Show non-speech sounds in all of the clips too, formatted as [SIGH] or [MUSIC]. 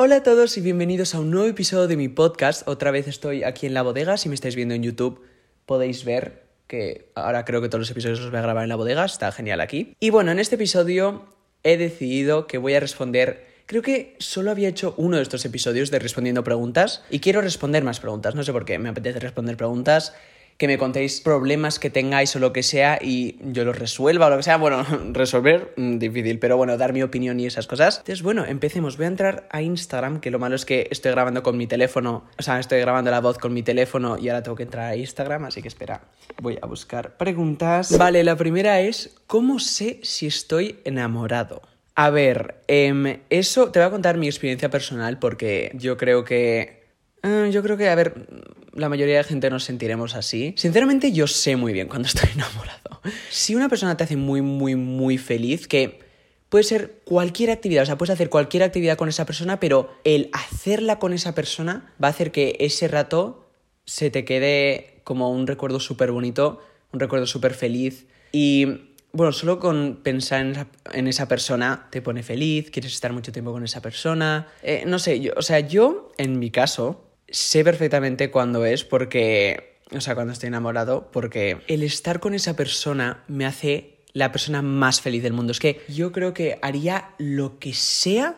Hola a todos y bienvenidos a un nuevo episodio de mi podcast. Otra vez estoy aquí en la bodega. Si me estáis viendo en YouTube podéis ver que ahora creo que todos los episodios los voy a grabar en la bodega. Está genial aquí. Y bueno, en este episodio he decidido que voy a responder... Creo que solo había hecho uno de estos episodios de respondiendo preguntas y quiero responder más preguntas. No sé por qué, me apetece responder preguntas que me contéis problemas que tengáis o lo que sea y yo los resuelva o lo que sea. Bueno, [LAUGHS] resolver, mm, difícil, pero bueno, dar mi opinión y esas cosas. Entonces, bueno, empecemos. Voy a entrar a Instagram, que lo malo es que estoy grabando con mi teléfono, o sea, estoy grabando la voz con mi teléfono y ahora tengo que entrar a Instagram, así que espera, voy a buscar preguntas. Vale, la primera es, ¿cómo sé si estoy enamorado? A ver, em, eso te voy a contar mi experiencia personal porque yo creo que... eh, yo creo que, a ver, la mayoría de gente nos sentiremos así. Sinceramente, yo sé muy bien cuando estoy [LAUGHS] enamorado. Si una persona te hace muy, muy, muy feliz, que puede ser cualquier actividad, o sea, puedes hacer cualquier actividad con esa persona, pero el hacerla con esa persona va a hacer que ese rato se te quede como un recuerdo súper bonito, un recuerdo súper feliz. Y bueno, solo con pensar en esa, persona te pone feliz, quieres estar mucho tiempo con esa persona. Eh, no sé, yo, o sea, yo, en mi caso, sé perfectamente cuándo es porque, o sea, cuando estoy enamorado, porque el estar con esa persona me hace la persona más feliz del mundo. Es que yo creo que haría lo que sea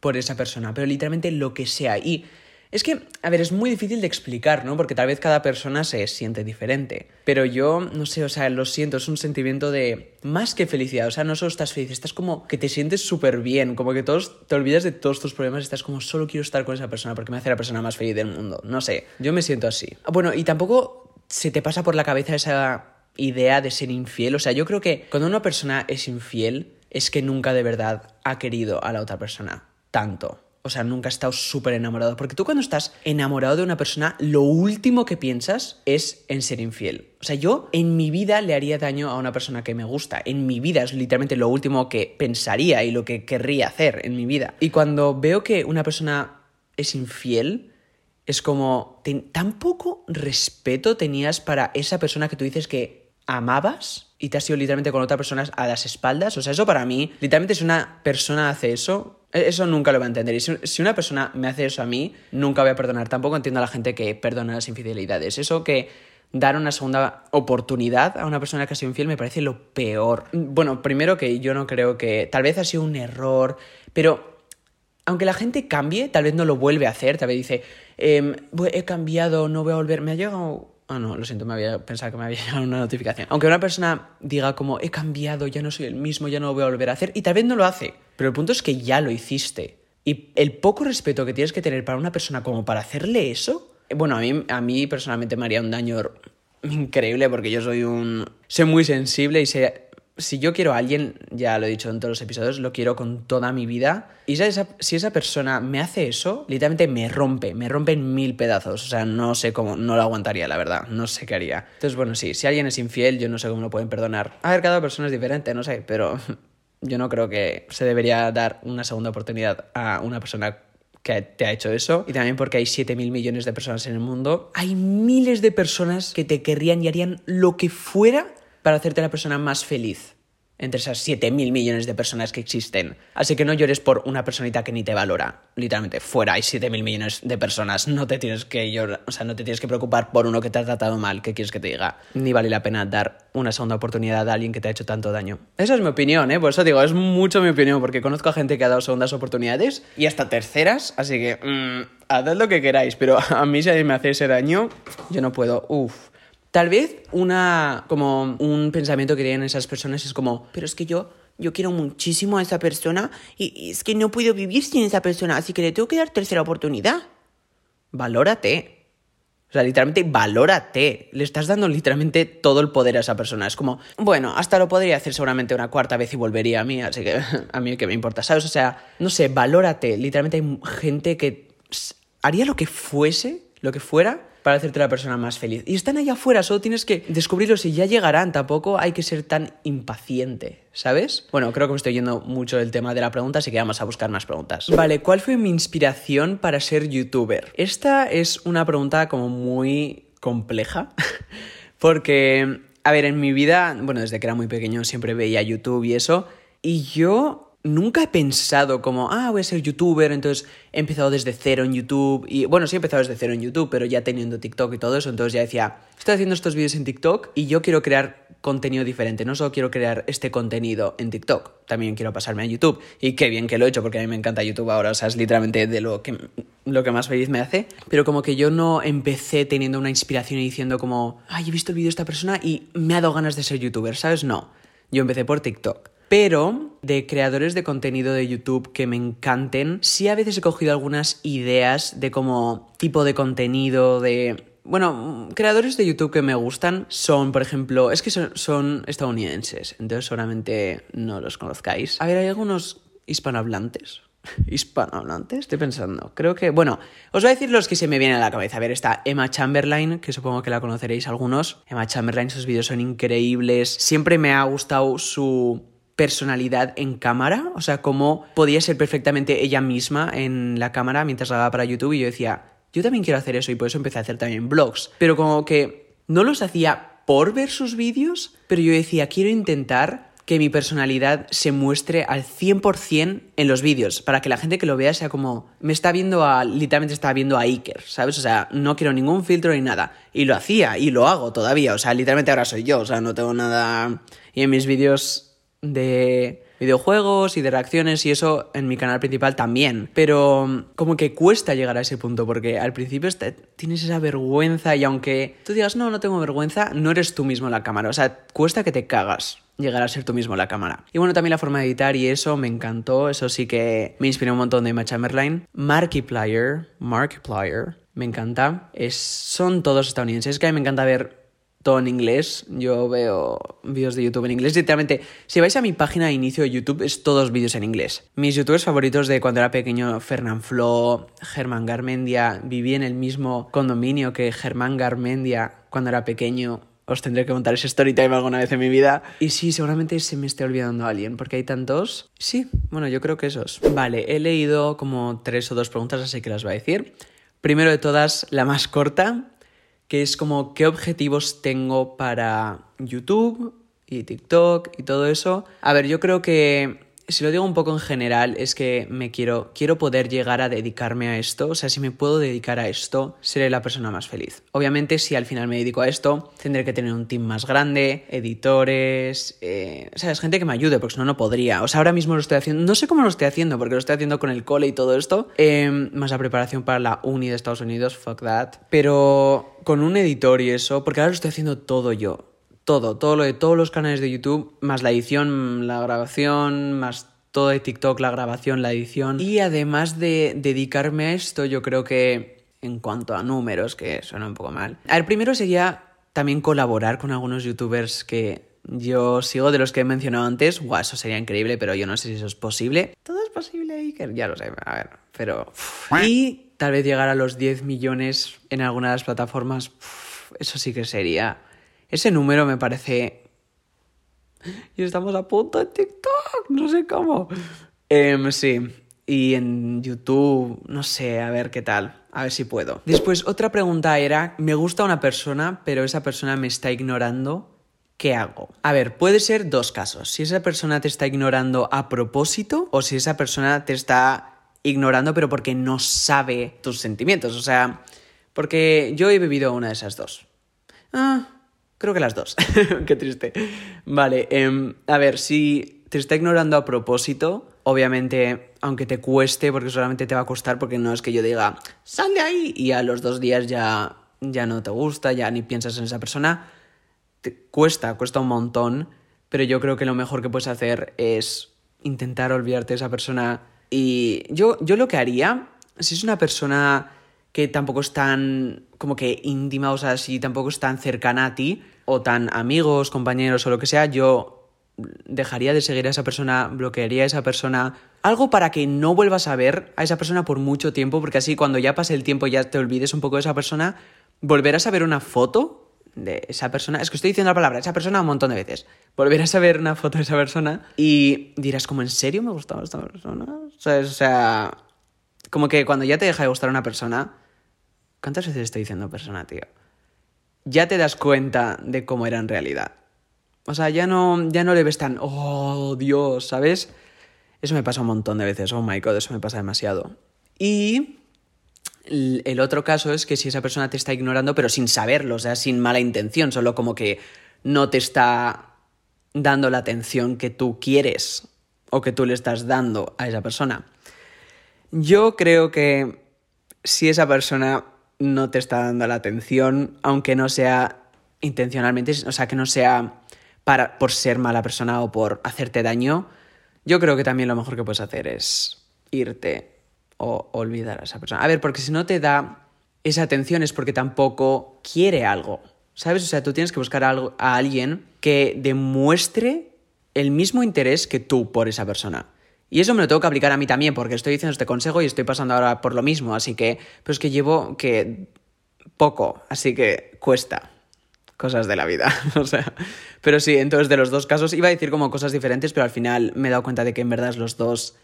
por esa persona, pero literalmente lo que sea. Y es que, a ver, es muy difícil de explicar, ¿no? Porque tal vez cada persona se siente diferente. Pero yo, no sé, o sea, lo siento, es un sentimiento de más que felicidad. O sea, no solo estás feliz, estás como que te sientes súper bien, como que todos te olvidas de todos tus problemas y estás como solo quiero estar con esa persona porque me hace la persona más feliz del mundo. No sé, yo me siento así. Bueno, y tampoco se te pasa por la cabeza esa idea de ser infiel. O sea, yo creo que cuando una persona es infiel es que nunca de verdad ha querido a la otra persona tanto. O sea, nunca he estado súper enamorado. Porque tú cuando estás enamorado de una persona, lo último que piensas es en ser infiel. O sea, yo en mi vida le haría daño a una persona que me gusta. En mi vida es literalmente lo último que pensaría y lo que querría hacer en mi vida. Y cuando veo que una persona es infiel, es como, tan poco respeto tenías para esa persona que tú dices que amabas y te has ido literalmente con otra persona a las espaldas. O sea, eso para mí, literalmente si una persona hace eso, eso nunca lo voy a entender. Y si una persona me hace eso a mí, nunca voy a perdonar. Tampoco entiendo a la gente que perdona las infidelidades. Eso que dar una segunda oportunidad a una persona que ha sido infiel me parece lo peor. Bueno, primero que yo no creo que tal vez ha sido un error, pero aunque la gente cambie, tal vez no lo vuelve a hacer, tal vez dice, eh, he cambiado, no voy a volver, me ha llegado... Ah, no, lo siento, me había pensado que me había [LAUGHS] llegado una notificación. Aunque una persona diga como, he cambiado, ya no soy el mismo, ya no lo voy a volver a hacer, y tal vez no lo hace, pero el punto es que ya lo hiciste. Y el poco respeto que tienes que tener para una persona como para hacerle eso, bueno, a mí, a mí personalmente me haría un daño increíble porque yo soy un... Soy muy sensible y sé... Si yo quiero a alguien, ya lo he dicho en todos los episodios, lo quiero con toda mi vida. Y esa, si esa persona me hace eso, literalmente me rompe, me rompe en mil pedazos. O sea, no sé cómo, no lo aguantaría, la verdad. No sé qué haría. Entonces, bueno, sí, si alguien es infiel, yo no sé cómo lo pueden perdonar. A ver, cada persona es diferente, no sé, pero [LAUGHS] yo no creo que se debería dar una segunda oportunidad a una persona que te ha hecho eso. Y también porque hay 7 mil millones de personas en el mundo. Hay miles de personas que te querrían y harían lo que fuera para hacerte la persona más feliz entre esas 7 mil millones de personas que existen. Así que no llores por una personita que ni te valora. Literalmente, fuera hay 7 mil millones de personas. No te tienes que llorar, o sea, no te tienes que preocupar por uno que te ha tratado mal. ¿Qué quieres que te diga? Ni vale la pena dar una segunda oportunidad a alguien que te ha hecho tanto daño. Esa es mi opinión, ¿eh? Por eso digo, es mucho mi opinión, porque conozco a gente que ha dado segundas oportunidades y hasta terceras, así que mmm, haced lo que queráis, pero [LAUGHS] a mí si me hace ese daño, yo no puedo. Uf. Tal vez una, como un pensamiento que tienen esas personas es como, pero es que yo, yo quiero muchísimo a esa persona y, y, es que no puedo vivir sin esa persona, así que le tengo que dar tercera oportunidad. Valórate. O sea, literalmente, valórate. Le estás dando literalmente todo el poder a esa persona. Es como, bueno, hasta lo podría hacer seguramente una cuarta vez y volvería a mí, así que [LAUGHS] a mí que me importa, ¿sabes? O sea, no sé, valórate. Literalmente hay gente que haría lo que fuese, lo que fuera, para hacerte la persona más feliz. Y están allá afuera, solo tienes que descubrirlos y ya llegarán. Tampoco hay que ser tan impaciente, ¿sabes? Bueno, creo que me estoy yendo mucho del tema de la pregunta, así que vamos a buscar más preguntas. Vale, ¿cuál fue mi inspiración para ser youtuber? Esta es una pregunta como muy compleja, [LAUGHS] porque, a ver, en mi vida, bueno, desde que era muy pequeño siempre veía YouTube y eso, y yo nunca he pensado como, ah, voy a ser youtuber, entonces he empezado desde cero en YouTube. Y bueno, sí he empezado desde cero en YouTube, pero ya teniendo TikTok y todo eso, entonces ya decía, estoy haciendo estos vídeos en TikTok y yo quiero crear contenido diferente. No solo quiero crear este contenido en TikTok, también quiero pasarme a YouTube. Y qué bien que lo he hecho, porque a mí me encanta YouTube ahora, o sea, es literalmente de lo que, lo que más feliz me hace. Pero como que yo no empecé teniendo una inspiración y diciendo como, ay, he visto el vídeo de esta persona y me ha dado ganas de ser youtuber, ¿sabes? No. Yo empecé por TikTok. Pero de creadores de contenido de YouTube que me encanten, sí a veces he cogido algunas ideas de como tipo de contenido, de... Bueno, creadores de YouTube que me gustan son, por ejemplo, es que son, estadounidenses, entonces seguramente no los conozcáis. A ver, hay algunos hispanohablantes. [LAUGHS] hispanohablantes, estoy pensando. Creo que, bueno, os voy a decir los que se me vienen a la cabeza. A ver, está Emma Chamberlain, que supongo que la conoceréis algunos. Emma Chamberlain, sus vídeos son increíbles. Siempre me ha gustado su personalidad en cámara, o sea, cómo podía ser perfectamente ella misma en la cámara mientras grababa para YouTube y yo decía, yo también quiero hacer eso y por eso empecé a hacer también vlogs, pero como que no los hacía por ver sus vídeos, pero yo decía, quiero intentar que mi personalidad se muestre al 100% en los vídeos, para que la gente que lo vea sea como, me está viendo a, literalmente está viendo a Iker, ¿sabes? O sea, no quiero ningún filtro ni nada. Y lo hacía, y lo hago todavía, o sea, literalmente ahora soy yo, o sea, no tengo nada... Y en mis vídeos de videojuegos y de reacciones y eso en mi canal principal también. Pero mm, como que cuesta llegar a ese punto porque al principio tienes esa vergüenza y aunque tú digas no, no tengo vergüenza, no eres tú mismo en la cámara. O sea, cuesta que te cagas llegar a ser tú mismo en la cámara. Y bueno, también la forma de editar y eso me encantó. Eso sí que me inspiró un montón de Emma Chamberlain. Markiplier, Markiplier, me encanta. Es, son todos estadounidenses. Es que a mí me encanta ver todo en inglés. Yo veo vídeos de YouTube en inglés. Literalmente, si vais a mi página de inicio de YouTube, es todos vídeos en inglés. Mis youtubers favoritos de cuando era pequeño, Fernán Flo, Germán Garmendia, viví en el mismo condominio que Germán Garmendia cuando era pequeño. Os tendré que contar ese story time alguna vez en mi vida. Y sí, seguramente se me esté olvidando alguien, porque hay tantos. Sí, bueno, yo creo que esos. Vale, he leído como tres o dos preguntas, así que las voy a decir. Primero de todas, la más corta que es como qué objetivos tengo para YouTube y TikTok y todo eso. A ver, yo creo que si lo digo un poco en general, es que me quiero, quiero poder llegar a dedicarme a esto. O sea, si me puedo dedicar a esto, seré la persona más feliz. Obviamente, si al final me dedico a esto, tendré que tener un team más grande, editores, eh, o sea, es gente que me ayude, porque si no, no podría. O sea, ahora mismo lo estoy haciendo, no sé cómo lo estoy haciendo, porque lo estoy haciendo con el cole y todo esto, em, más la preparación para la uni de Estados Unidos, fuck that. Pero con un editor y eso, porque ahora lo estoy haciendo todo yo todo, todo lo de todos los canales de YouTube, más la edición, la grabación, más todo de TikTok, la grabación, la edición. Y además de dedicarme a esto, yo creo que en cuanto a números, que suena un poco mal. A ver, primero sería también colaborar con algunos youtubers que yo sigo de los que he mencionado antes. Guau, eso sería increíble, pero yo no sé si eso es posible. Todo es posible, Iker. Ya lo sé, a ver, pero... Y tal vez llegar a los 10 millones en alguna de las plataformas, eso sí que sería ese número me parece... Y estamos a punto en TikTok, no sé cómo. Em, sí, y en YouTube, no sé, a ver qué tal, a ver si puedo. Después, otra pregunta era, me gusta una persona, pero esa persona me está ignorando. ¿Qué hago? A ver, puede ser dos casos. Si esa persona te está ignorando a propósito o si esa persona te está ignorando pero porque no sabe tus sentimientos. O sea, porque yo he vivido una de esas dos. Ah, Creo que las dos. [LAUGHS] Qué triste. Vale, em, a ver, si te está ignorando a propósito, obviamente, aunque te cueste, porque solamente te va a costar, porque no es que yo diga, sal de ahí, y a los dos días ya, ya no te gusta, ya ni piensas en esa persona, te cuesta, cuesta un montón, pero yo creo que lo mejor que puedes hacer es intentar olvidarte de esa persona. Y yo, yo lo que haría, si es una persona que tampoco es tan como que íntima, o sea, si tampoco es tan cercana a ti, o tan amigos, compañeros o lo que sea, yo dejaría de seguir a esa persona, bloquearía a esa persona, algo para que no vuelvas a ver a esa persona por mucho tiempo, porque así cuando ya pase el tiempo ya te olvides un poco de esa persona, volverás a ver una foto de esa persona, es que estoy diciendo la palabra, esa persona un montón de veces, volverás a ver una foto de esa persona y dirás como, ¿en serio me gustaba esta persona? O sea, o sea como que cuando ya te deja de gustar una persona, ¿Cuántas veces estoy diciendo persona, tío? Ya te das cuenta de cómo era en realidad. O sea, ya no, ya no le ves tan, oh, Dios, ¿sabes? Eso me pasa un montón de veces. Oh my god, eso me pasa demasiado. Y el otro caso es que si esa persona te está ignorando, pero sin saberlo, o sea, sin mala intención, solo como que no te está dando la atención que tú quieres o que tú le estás dando a esa persona. Yo creo que si esa persona no te está dando la atención, aunque no sea intencionalmente, o sea, que no sea para, por ser mala persona o por hacerte daño, yo creo que también lo mejor que puedes hacer es irte o olvidar a esa persona. A ver, porque si no te da esa atención es porque tampoco quiere algo, ¿sabes? O sea, tú tienes que buscar a, a alguien que demuestre el mismo interés que tú por esa persona. Y eso me lo tengo que aplicar a mí también, porque estoy diciendo este consejo y estoy pasando ahora por lo mismo, así que, pero es que llevo que poco, así que cuesta cosas de la vida, [LAUGHS] o sea, pero sí, entonces de los dos casos iba a decir como cosas diferentes, pero al final me he dado cuenta de que en verdad es los dos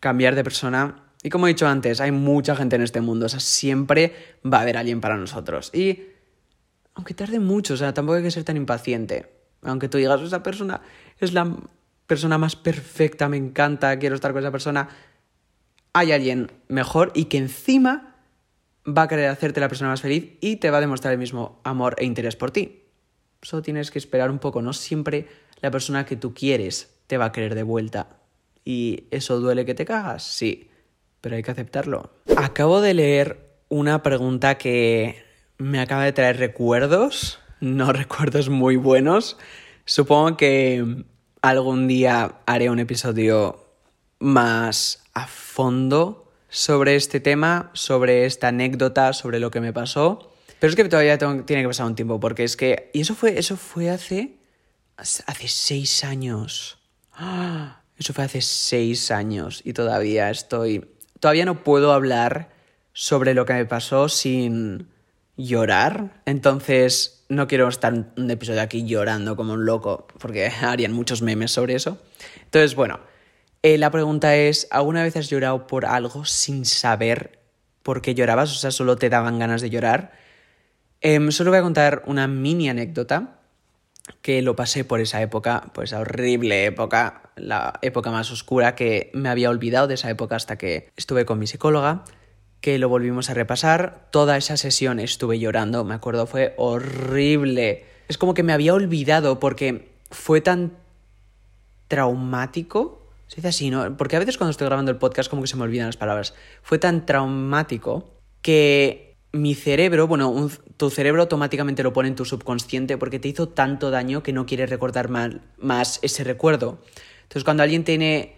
cambiar de persona. Y como he dicho antes, hay mucha gente en este mundo, o sea, siempre va a haber alguien para nosotros. Y aunque tarde mucho, o sea, tampoco hay que ser tan impaciente. Aunque tú digas, esa persona es la persona más perfecta, me encanta, quiero estar con esa persona, hay alguien mejor y que encima va a querer hacerte la persona más feliz y te va a demostrar el mismo amor e interés por ti. Solo tienes que esperar un poco, no siempre la persona que tú quieres te va a querer de vuelta. ¿Y eso duele que te cagas? Sí, pero hay que aceptarlo. Acabo de leer una pregunta que me acaba de traer recuerdos, no [LAUGHS] recuerdos muy buenos. Supongo que algún día haré un episodio más a fondo sobre este tema, sobre esta anécdota, sobre lo que me pasó. Pero es que todavía tiene que pasar un tiempo, porque es que... Y eso fue, eso fue hace... Hace seis años. Eso fue hace seis años y todavía estoy... Todavía no puedo hablar sobre lo que me pasó sin llorar. Entonces, no quiero estar un episodio aquí llorando como un loco, porque [LAUGHS] harían muchos memes sobre eso. Entonces, bueno, eh, la pregunta es, ¿alguna vez has llorado por algo sin saber por qué llorabas? O sea, solo te daban ganas de llorar. Em, solo voy a contar una mini anécdota que lo pasé por esa época, pues esa horrible época, la época más oscura que me había olvidado de esa época hasta que estuve con mi psicóloga que lo volvimos a repasar. Toda esa sesión estuve llorando, me acuerdo, fue horrible. Es como que me había olvidado porque fue tan traumático. Se dice así, ¿no? Porque a veces cuando estoy grabando el podcast como que se me olvidan las palabras. Fue tan traumático que mi cerebro, bueno, tu cerebro automáticamente lo pone en tu subconsciente porque te hizo tanto daño que no quieres recordar más ese recuerdo. Entonces cuando alguien tiene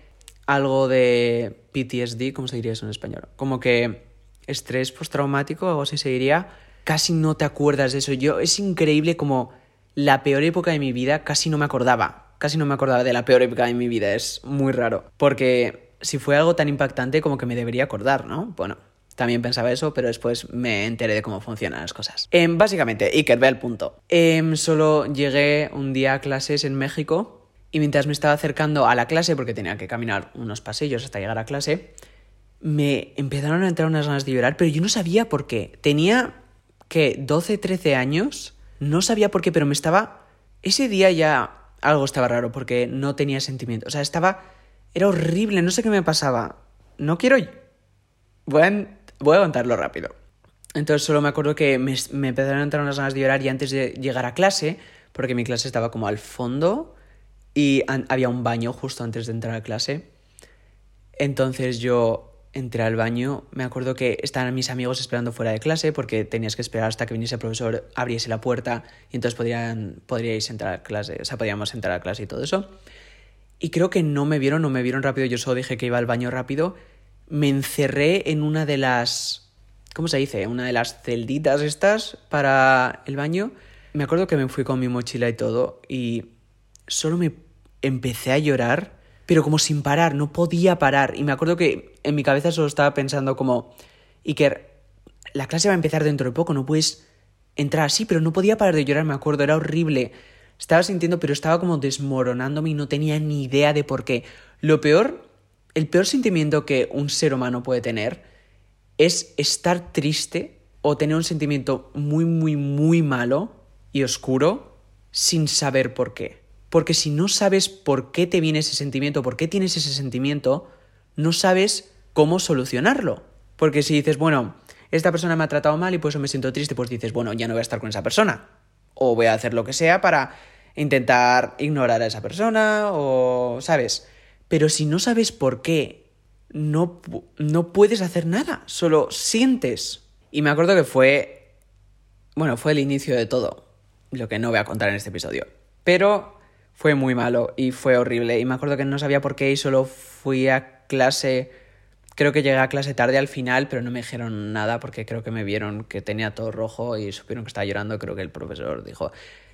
algo de PTSD, ¿cómo se diría eso en español? Como que estrés postraumático, algo así se diría, casi no te acuerdas de eso. Yo es increíble como la peor época de mi vida casi no me acordaba. Casi no me acordaba de la peor época de mi vida, es muy raro. Porque si fue algo tan impactante como que me debería acordar, ¿no? Bueno, también pensaba eso, pero después me enteré de cómo funcionan las cosas. Em, básicamente, Iker, ve al punto. Em, solo llegué un día a clases en México y mientras me estaba acercando a la clase, porque tenía que caminar unos pasillos hasta llegar a clase, me empezaron a entrar unas ganas de llorar, pero yo no sabía por qué. Tenía, que 12, 13 años, no sabía por qué, pero me estaba... Ese día ya algo estaba raro, porque no tenía sentimiento. O sea, estaba... Era horrible, no sé qué me pasaba. No quiero... Voy a, voy a contarlo rápido. Entonces solo me acuerdo que me, me empezaron a entrar unas ganas de llorar y antes de llegar a clase, porque mi clase estaba como al fondo y había un baño justo antes de entrar a clase. Entonces yo entré al baño, me acuerdo que estaban mis amigos esperando fuera de clase porque tenías que esperar hasta que viniese el profesor, abriese la puerta y entonces podrían, podríais entrar a clase, o sea, podíamos entrar a clase y todo eso. Y creo que no me vieron, no me vieron rápido, yo solo dije que iba al baño rápido. Me encerré en una de las... ¿Cómo se dice? Una de las celditas estas para el baño. Me acuerdo que me fui con mi mochila y todo y solo me empecé a llorar pero como sin parar, no podía parar. Y me acuerdo que en mi cabeza solo estaba pensando como, Iker, la clase va a empezar dentro de poco, no puedes entrar así, pero no podía parar de llorar, me acuerdo, era horrible. Estaba sintiendo, pero estaba como desmoronándome y no tenía ni idea de por qué. Lo peor, el peor sentimiento que un ser humano puede tener es estar triste o tener un sentimiento muy, muy, muy malo y oscuro sin saber por qué. Porque si no sabes por qué te viene ese sentimiento, por qué tienes ese sentimiento, no sabes cómo solucionarlo. Porque si dices, bueno, esta persona me ha tratado mal y por eso me siento triste, pues dices, bueno, ya no voy a estar con esa persona. O voy a hacer lo que sea para intentar ignorar a esa persona o, ¿sabes? Pero si no sabes por qué, no, no puedes hacer nada, solo sientes. Y me acuerdo que fue, bueno, fue el inicio de todo, lo que no voy a contar en este episodio. Pero fue muy malo y fue horrible. Y me acuerdo que no sabía por qué y solo fui a clase. Creo que llegué a clase tarde al final, pero no me dijeron nada porque creo que me vieron que tenía todo rojo y supieron que estaba llorando. Creo que el profesor dijo.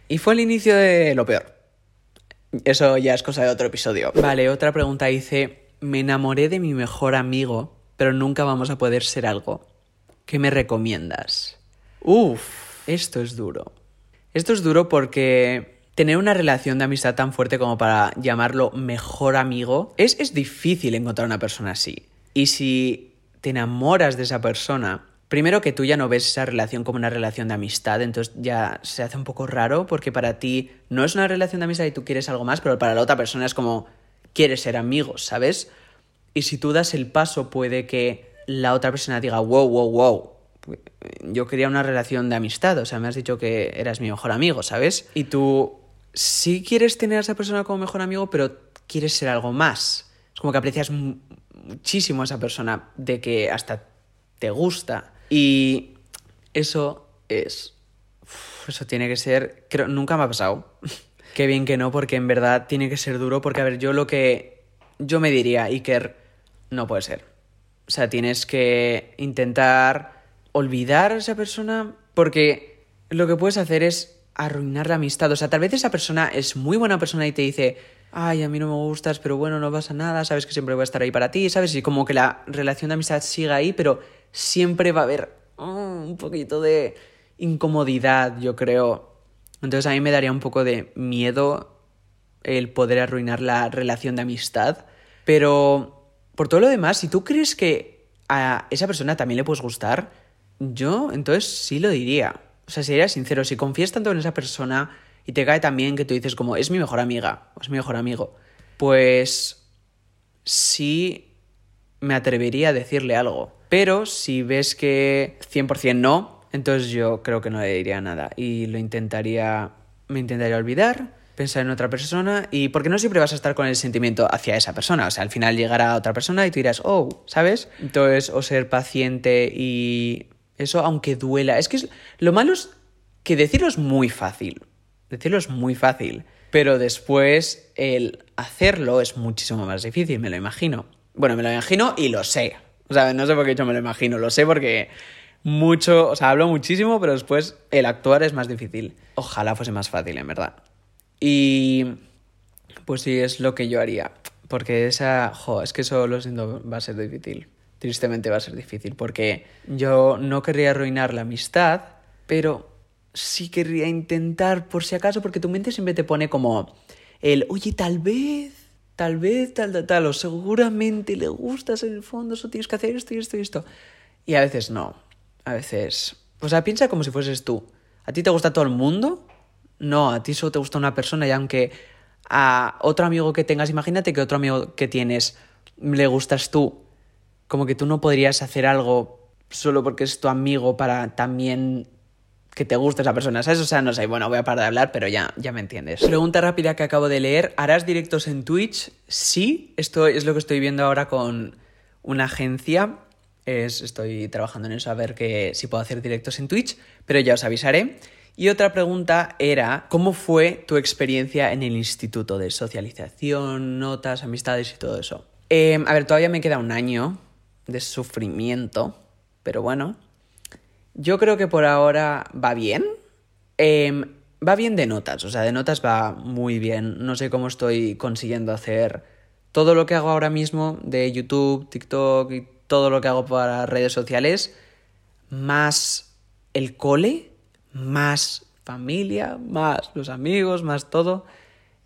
Y fue el inicio de lo peor. Eso ya es cosa de otro episodio. Vale, otra pregunta dice: Me enamoré de mi mejor amigo, pero nunca vamos a poder ser algo. ¿Qué me recomiendas? Uf, esto es duro. Esto es duro porque tener una relación de amistad tan fuerte como para llamarlo mejor amigo, es, es difícil encontrar una persona así. Y si te enamoras de esa persona, primero que tú ya no ves esa relación como una relación de amistad, entonces ya se hace un poco raro porque para ti no es una relación de amistad y tú quieres algo más, pero para la otra persona es como quieres ser amigos, ¿sabes? Y si tú das el paso puede que la otra persona diga, wow, wow, wow, yo quería una relación de amistad, o sea, me has dicho que eras mi mejor amigo, ¿sabes? Y tú sí quieres tener a esa persona como mejor amigo, pero quieres ser algo más. Es como que aprecias muchísimo a esa persona, de que hasta te gusta. Y eso es... eso tiene que ser... Creo, nunca me ha pasado. [LAUGHS] Qué bien que no, porque en verdad tiene que ser duro, porque a ver, yo lo que... Yo me diría, Iker, no puede ser. O sea, tienes que intentar olvidar a esa persona, porque lo que puedes hacer es arruinar la amistad. O sea, tal vez esa persona es muy buena persona y te dice, ay, a mí no me gustas, pero bueno, no pasa nada, sabes que siempre voy a estar ahí para ti, ¿sabes? Y como que la relación de amistad siga ahí, pero siempre va a haber oh, un poquito de incomodidad, yo creo. Entonces a mí me daría un poco de miedo el poder arruinar la relación de amistad. Pero por todo lo demás, si tú crees que a esa persona también le puedes gustar, yo entonces sí lo diría. O sea, sería sincero, si confías tanto en esa persona y te cae también que tú dices como es mi mejor amiga o es mi mejor amigo, pues sí me atrevería a decirle algo. Pero si ves que 100% no, entonces yo creo que no le diría nada y lo intentaría, me intentaría olvidar, pensar en otra persona y porque no siempre vas a estar con el sentimiento hacia esa persona, o sea, al final llegará otra persona y tú dirás, oh, ¿sabes? Entonces, o ser paciente y eso aunque duela. Es que lo malo es que decirlo es muy fácil. Decirlo es muy fácil. Pero después el hacerlo es muchísimo más difícil, me lo imagino. Bueno, me lo imagino y lo sé. O sea, no sé por qué yo me lo imagino, lo sé porque mucho, o sea, hablo muchísimo, pero después el actuar es más difícil. Ojalá fuese más fácil, en verdad. Y pues sí, es lo que yo haría. Porque esa, jo, es que eso lo siento, va a ser difícil tristemente va a ser difícil porque yo no querría arruinar la amistad, pero sí querría intentar por si acaso, porque tu mente siempre te pone como el, oye, tal vez, tal vez, tal, tal, tal, o seguramente le gustas en el fondo, eso tienes que hacer esto y esto y esto. Y a veces no, a veces... O sea, piensa como si fueses tú. ¿A ti te gusta todo el mundo? No, a ti solo te gusta una persona y aunque a otro amigo que tengas, imagínate que otro amigo que tienes le gustas tú como que tú no podrías hacer algo solo porque es tu amigo para también que te guste esa persona, ¿sabes? O sea, no sé, bueno, voy a parar de hablar, pero ya, ya me entiendes. Pregunta rápida que acabo de leer, ¿harás directos en Twitch? Sí, esto es lo que estoy viendo ahora con una agencia, es, estoy trabajando en eso a ver que, si puedo hacer directos en Twitch, pero ya os avisaré. Y otra pregunta era, ¿cómo fue tu experiencia en el instituto de socialización, notas, amistades y todo eso? Em, a ver, todavía me queda un año, de sufrimiento, pero bueno, yo creo que por ahora va bien. Em, va bien de notas, o sea, de notas va muy bien. No sé cómo estoy consiguiendo hacer todo lo que hago ahora mismo de YouTube, TikTok y todo lo que hago para redes sociales, más el cole, más familia, más los amigos, más todo.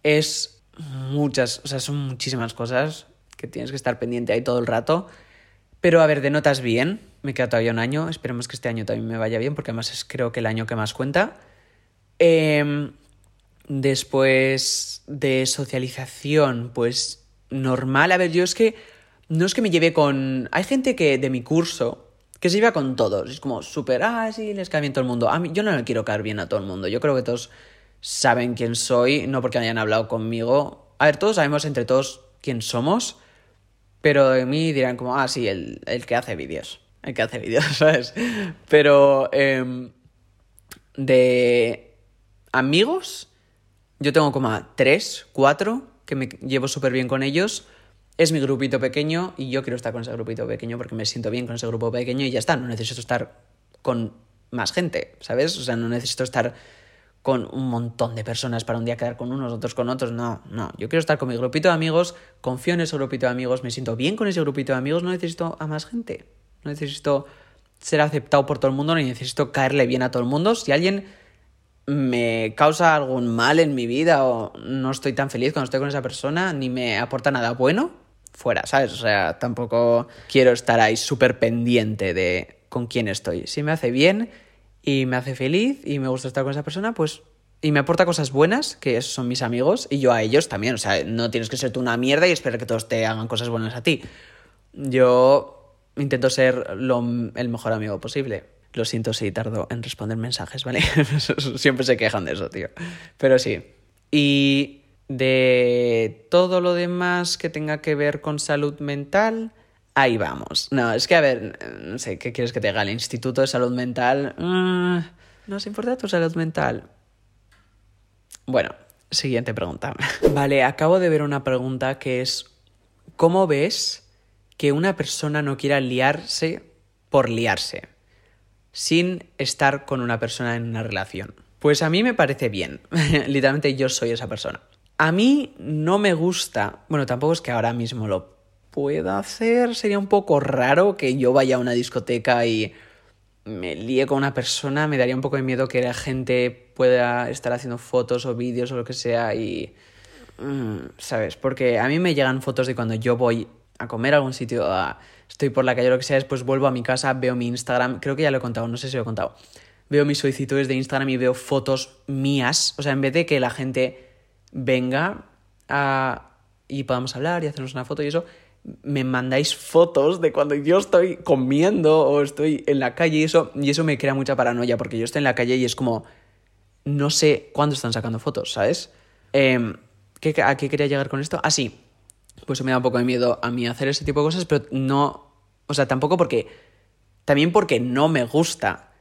Es muchas, o sea, son muchísimas cosas que tienes que estar pendiente ahí todo el rato. Pero a ver, de notas bien, me queda todavía un año, esperemos que este año también me vaya bien, porque además es creo que el año que más cuenta. Em, Después de socialización, pues normal. A ver, yo es que no es que me lleve con... Hay gente que de mi curso que se lleva con todos. Es como súper, ah, sí, les cae bien todo el mundo. A mí, yo no le quiero caer bien a todo el mundo. Yo creo que todos saben quién soy, no porque hayan hablado conmigo. A ver, todos sabemos entre todos quién somos, pero de mí dirán como, ah, sí, el, el que hace vídeos. El que hace vídeos, [LAUGHS] ¿sabes? Pero eh, de amigos, yo tengo como a tres, cuatro, que me llevo súper bien con ellos. Es mi grupito pequeño y yo quiero estar con ese grupito pequeño porque me siento bien con ese grupo pequeño y ya está, no necesito estar con más gente, ¿sabes? O sea, no necesito estar con un montón de personas para un día quedar con unos, otros con otros. No, no. Yo quiero estar con mi grupito de amigos, confío en ese grupito de amigos, me siento bien con ese grupito de amigos, no necesito a más gente. No necesito ser aceptado por todo el mundo, ni necesito caerle bien a todo el mundo. Si alguien me causa algún mal en mi vida o no estoy tan feliz cuando estoy con esa persona, ni me aporta nada bueno, fuera, ¿sabes? O sea, tampoco quiero estar ahí súper pendiente de con quién estoy. Si me hace bien y me hace feliz y me gusta estar con esa persona, pues... Y me aporta cosas buenas, que son mis amigos, y yo a ellos también. O sea, no tienes que ser tú una mierda y esperar que todos te hagan cosas buenas a ti. Yo intento ser el mejor amigo posible. Lo siento si tardo en responder mensajes, ¿vale? [LAUGHS] Siempre se quejan de eso, tío. Pero sí. Y de todo lo demás que tenga que ver con salud mental, ahí vamos. No, es que a ver, no sé, ¿qué quieres que te haga? El Instituto de Salud Mental. Mm, ¿No os importa tu salud mental? Bueno, siguiente pregunta. [LAUGHS] Vale, acabo de ver una pregunta que es, ¿cómo ves que una persona no quiera liarse por liarse? sin estar con una persona en una relación. Pues a mí me parece bien. [LAUGHS] Literalmente yo soy esa persona. A mí no me gusta, bueno, tampoco es que ahora mismo lo pueda hacer, sería un poco raro que yo vaya a una discoteca y me líe con una persona, me daría un poco de miedo que la gente pueda estar haciendo fotos o vídeos o lo que sea y... Mm, ¿Sabes? Porque a mí me llegan fotos de cuando yo voy a comer a algún sitio, estoy por la calle o lo que sea, después vuelvo a mi casa, veo mi Instagram, creo que ya lo he contado, no sé si lo he contado. Veo mis solicitudes de Instagram y veo fotos mías, o sea, en vez de que la gente venga a... y podamos hablar y hacernos una foto y eso, me mandáis fotos de cuando yo estoy comiendo o estoy en la calle y eso, y eso me crea mucha paranoia porque yo estoy en la calle y es como, no sé cuándo están sacando fotos, ¿sabes? Eh, ¿A qué quería llegar con esto? Ah, sí, pues me da un poco de miedo a mí hacer ese tipo de cosas, pero no, o sea, tampoco porque, también porque no me gusta.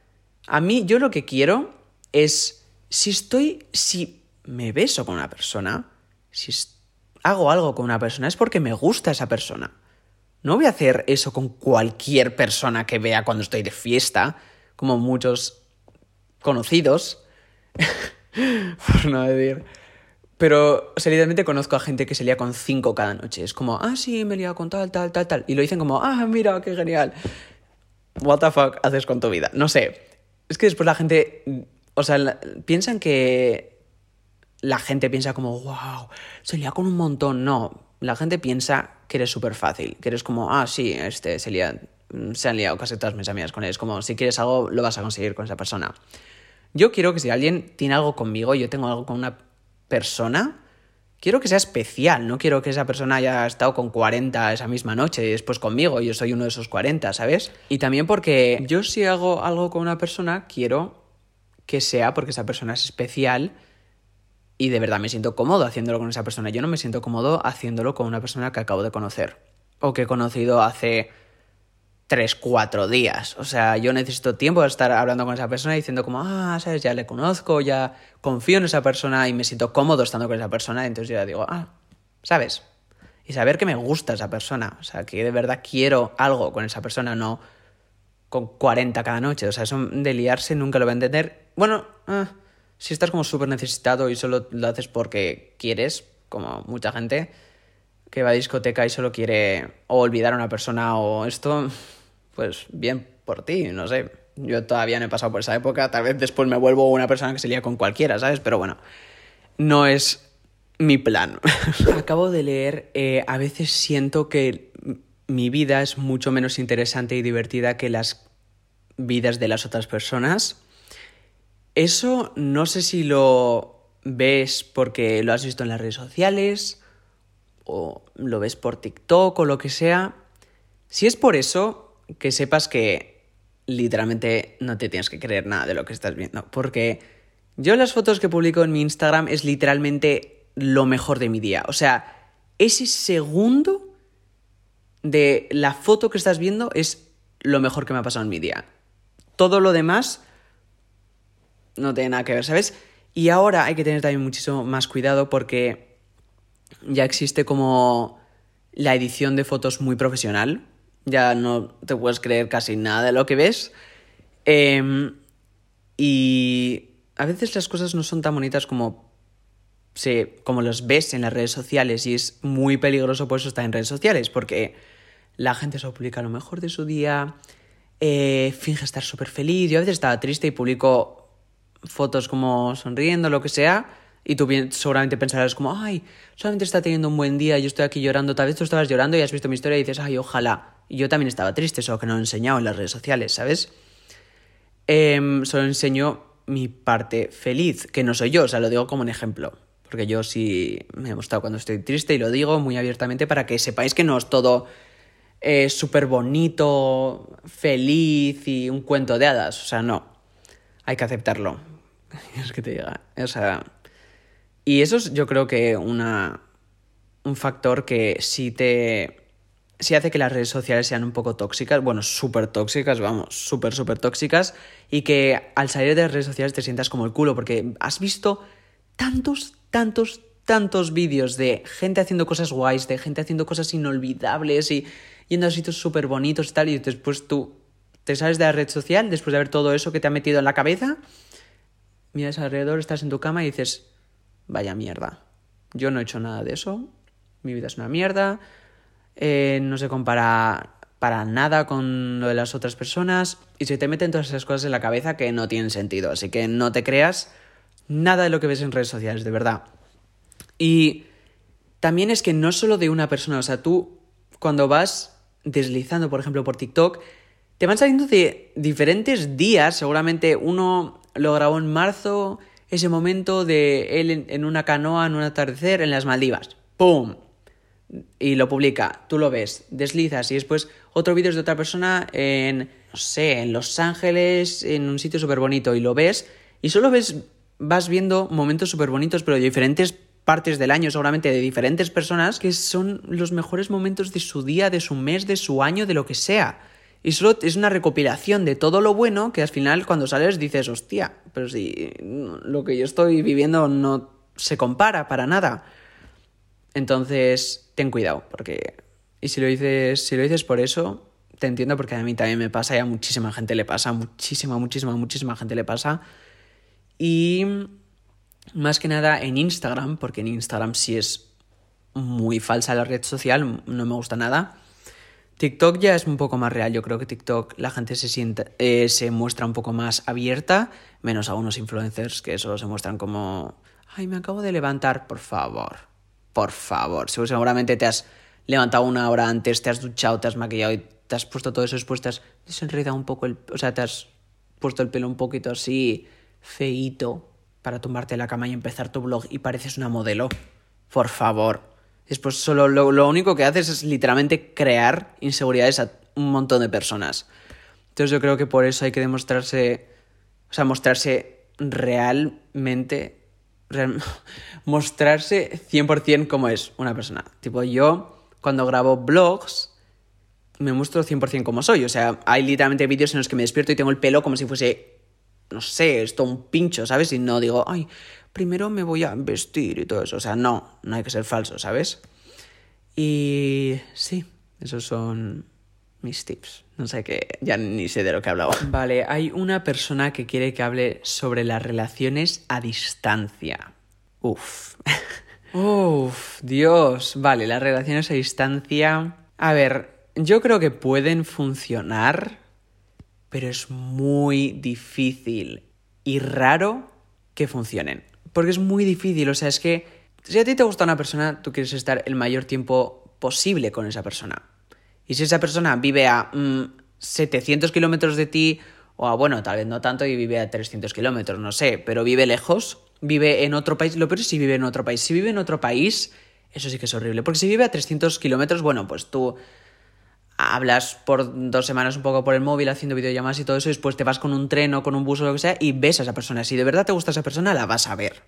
A mí yo lo que quiero es, si estoy, si me beso con una persona, si hago algo con una persona, es porque me gusta esa persona. No voy a hacer eso con cualquier persona que vea cuando estoy de fiesta, como muchos conocidos, [LAUGHS] por no decir pero, o conozco a gente que se lía con cinco cada noche. Es como, ah, sí, me he liado con tal, tal, tal, tal. Y lo dicen como, ah, mira, qué genial. What the fuck haces con tu vida? No sé. Es que después la gente, o sea, piensan que la gente piensa como, wow, se lía con un montón. No, la gente piensa que eres súper fácil, que eres como, ah, sí, este se lía, se han liado casi todas mis amigas con él. Es como, si quieres algo, lo vas a conseguir con esa persona. Yo quiero que si alguien tiene algo conmigo, yo tengo algo con una persona, quiero que sea especial, no quiero que esa persona haya estado con 40 esa misma noche y después conmigo, yo soy uno de esos 40, ¿sabes? Y también porque yo si hago algo con una persona, quiero que sea porque esa persona es especial y de verdad me siento cómodo haciéndolo con esa persona. Yo no me siento cómodo haciéndolo con una persona que acabo de conocer o que he conocido hace tres, cuatro días. O sea, yo necesito tiempo de estar hablando con esa persona y diciendo como, ah, sabes, ya le conozco, ya confío en esa persona y me siento cómodo estando con esa persona. Entonces yo ya digo, ah, ¿sabes? Y saber que me gusta esa persona. O sea, que de verdad quiero algo con esa persona, no con 40 cada noche. O sea, eso de liarse nunca lo voy a entender. Bueno, ah, si estás como súper necesitado y solo lo haces porque quieres, como mucha gente que va a discoteca y solo quiere o olvidar a una persona o esto, pues bien por ti, no sé. Yo todavía no he pasado por esa época, tal vez después me vuelvo una persona que se lía con cualquiera, ¿sabes? Pero bueno, no es mi plan. [LAUGHS] Acabo de leer, eh, a veces siento que mi vida es mucho menos interesante y divertida que las vidas de las otras personas. Eso no sé si lo ves porque lo has visto en las redes sociales o lo ves por TikTok o lo que sea. Si es por eso, que sepas que literalmente no te tienes que creer nada de lo que estás viendo. Porque yo las fotos que publico en mi Instagram es literalmente lo mejor de mi día. O sea, ese segundo de la foto que estás viendo es lo mejor que me ha pasado en mi día. Todo lo demás no tiene nada que ver, ¿sabes? Y ahora hay que tener también muchísimo más cuidado porque ya existe como la edición de fotos muy profesional. Ya no te puedes creer casi nada de lo que ves. Em, y a veces las cosas no son tan bonitas como, se, como los ves en las redes sociales y es muy peligroso por eso estar en redes sociales porque la gente solo publica lo mejor de su día, eh, finge estar súper feliz. Yo a veces estaba triste y publico fotos como sonriendo, lo que sea, y tú seguramente pensarás como, ay, solamente está teniendo un buen día, yo estoy aquí llorando, tal vez tú estabas llorando y has visto mi historia y dices, ay, ojalá. Y yo también estaba triste, solo que no lo he enseñado en las redes sociales, ¿sabes? Em, solo enseño mi parte feliz, que no soy yo, o sea, lo digo como un ejemplo. Porque yo sí me he mostrado cuando estoy triste y lo digo muy abiertamente para que sepáis que no es todo eh, súper bonito, feliz y un cuento de hadas. O sea, no. Hay que aceptarlo. [LAUGHS] es que te diga. O sea. Y eso es, yo creo que una. Un factor que sí te. Sí hace que las redes sociales sean un poco tóxicas, bueno, súper tóxicas, vamos, súper, súper tóxicas, y que al salir de las redes sociales te sientas como el culo, porque has visto tantos, tantos, tantos vídeos de gente haciendo cosas guays, de gente haciendo cosas inolvidables y yendo a sitios súper bonitos y tal, y después tú te sales de la red social después de ver todo eso que te ha metido en la cabeza miras alrededor, estás en tu cama y dices, vaya mierda, yo no he hecho nada de eso, mi vida es una mierda, eh, no se compara para nada con lo de las otras personas y se te meten todas esas cosas en la cabeza que no tienen sentido, así que no te creas nada de lo que ves en redes sociales, de verdad. Y también es que no solo de una persona, o sea, tú cuando vas deslizando, por ejemplo, por TikTok, te van saliendo de diferentes días, seguramente uno lo grabó en marzo, ese momento de él en, una canoa en un atardecer en las Maldivas. ¡Pum! Y lo publica, tú lo ves, deslizas y después otro vídeo de otra persona en, no sé, en Los Ángeles, en un sitio súper bonito y lo ves y solo ves, vas viendo momentos súper bonitos pero de diferentes partes del año, seguramente de diferentes personas, que son los mejores momentos de su día, de su mes, de su año, de lo que sea. Y solo es una recopilación de todo lo bueno que al final cuando sales dices, hostia, pero si lo que yo estoy viviendo no se compara para nada. Entonces, ten cuidado, porque... Y si lo dices, si lo dices por eso, te entiendo porque a mí también me pasa y a muchísima gente le pasa, muchísima, muchísima, muchísima gente le pasa. Y más que nada en Instagram, porque en Instagram sí es muy falsa la red social, no me gusta nada. TikTok ya es un poco más real. Yo creo que TikTok la gente se siente, eh, se muestra un poco más abierta, menos algunos influencers que solo se muestran como, ay, me acabo de levantar, por favor, por favor. Seguramente te has levantado una hora antes, te has duchado, te has maquillado y te has puesto todo eso después, te has desenredado un poco el, o sea, te has puesto el pelo un poquito así feito para tumbarte en la cama y empezar tu blog y pareces una modelo. Por favor. Después solo lo, único que haces es literalmente crear inseguridades a un montón de personas. Entonces yo creo que por eso hay que demostrarse, o sea, mostrarse realmente, [LAUGHS] mostrarse 100% como es una persona. Tipo, yo cuando grabo blogs me muestro 100% como soy. O sea, hay literalmente vídeos en los que me despierto y tengo el pelo como si fuese, no sé, esto un pincho, ¿sabes? Y no digo, ay, primero me voy a vestir y todo eso. O sea, no, no hay que ser falso, ¿sabes? Y sí, esos son mis tips. No sé qué, ya ni sé de lo que he hablado. Vale, hay una persona que quiere que hable sobre las relaciones a distancia. Uf. Uf, Dios. Vale, las relaciones a distancia. A ver, yo creo que pueden funcionar, pero es muy difícil y raro que funcionen porque es muy difícil, o sea, es que si a ti te gusta una persona, tú quieres estar el mayor tiempo posible con esa persona. Y si esa persona vive a 700 mm, kilómetros de ti, o a, bueno, tal vez no tanto y vive a 300 kilómetros, no sé, pero vive lejos, vive en otro país, lo peor es si vive en otro país. Si vive en otro país, eso sí que es horrible. Porque si vive a 300 kilómetros, bueno, pues tú hablas por dos semanas un poco por el móvil haciendo videollamadas y todo eso, y después te vas con un tren o con un bus o lo que sea y ves a esa persona. Si de verdad te gusta esa persona, la vas a ver.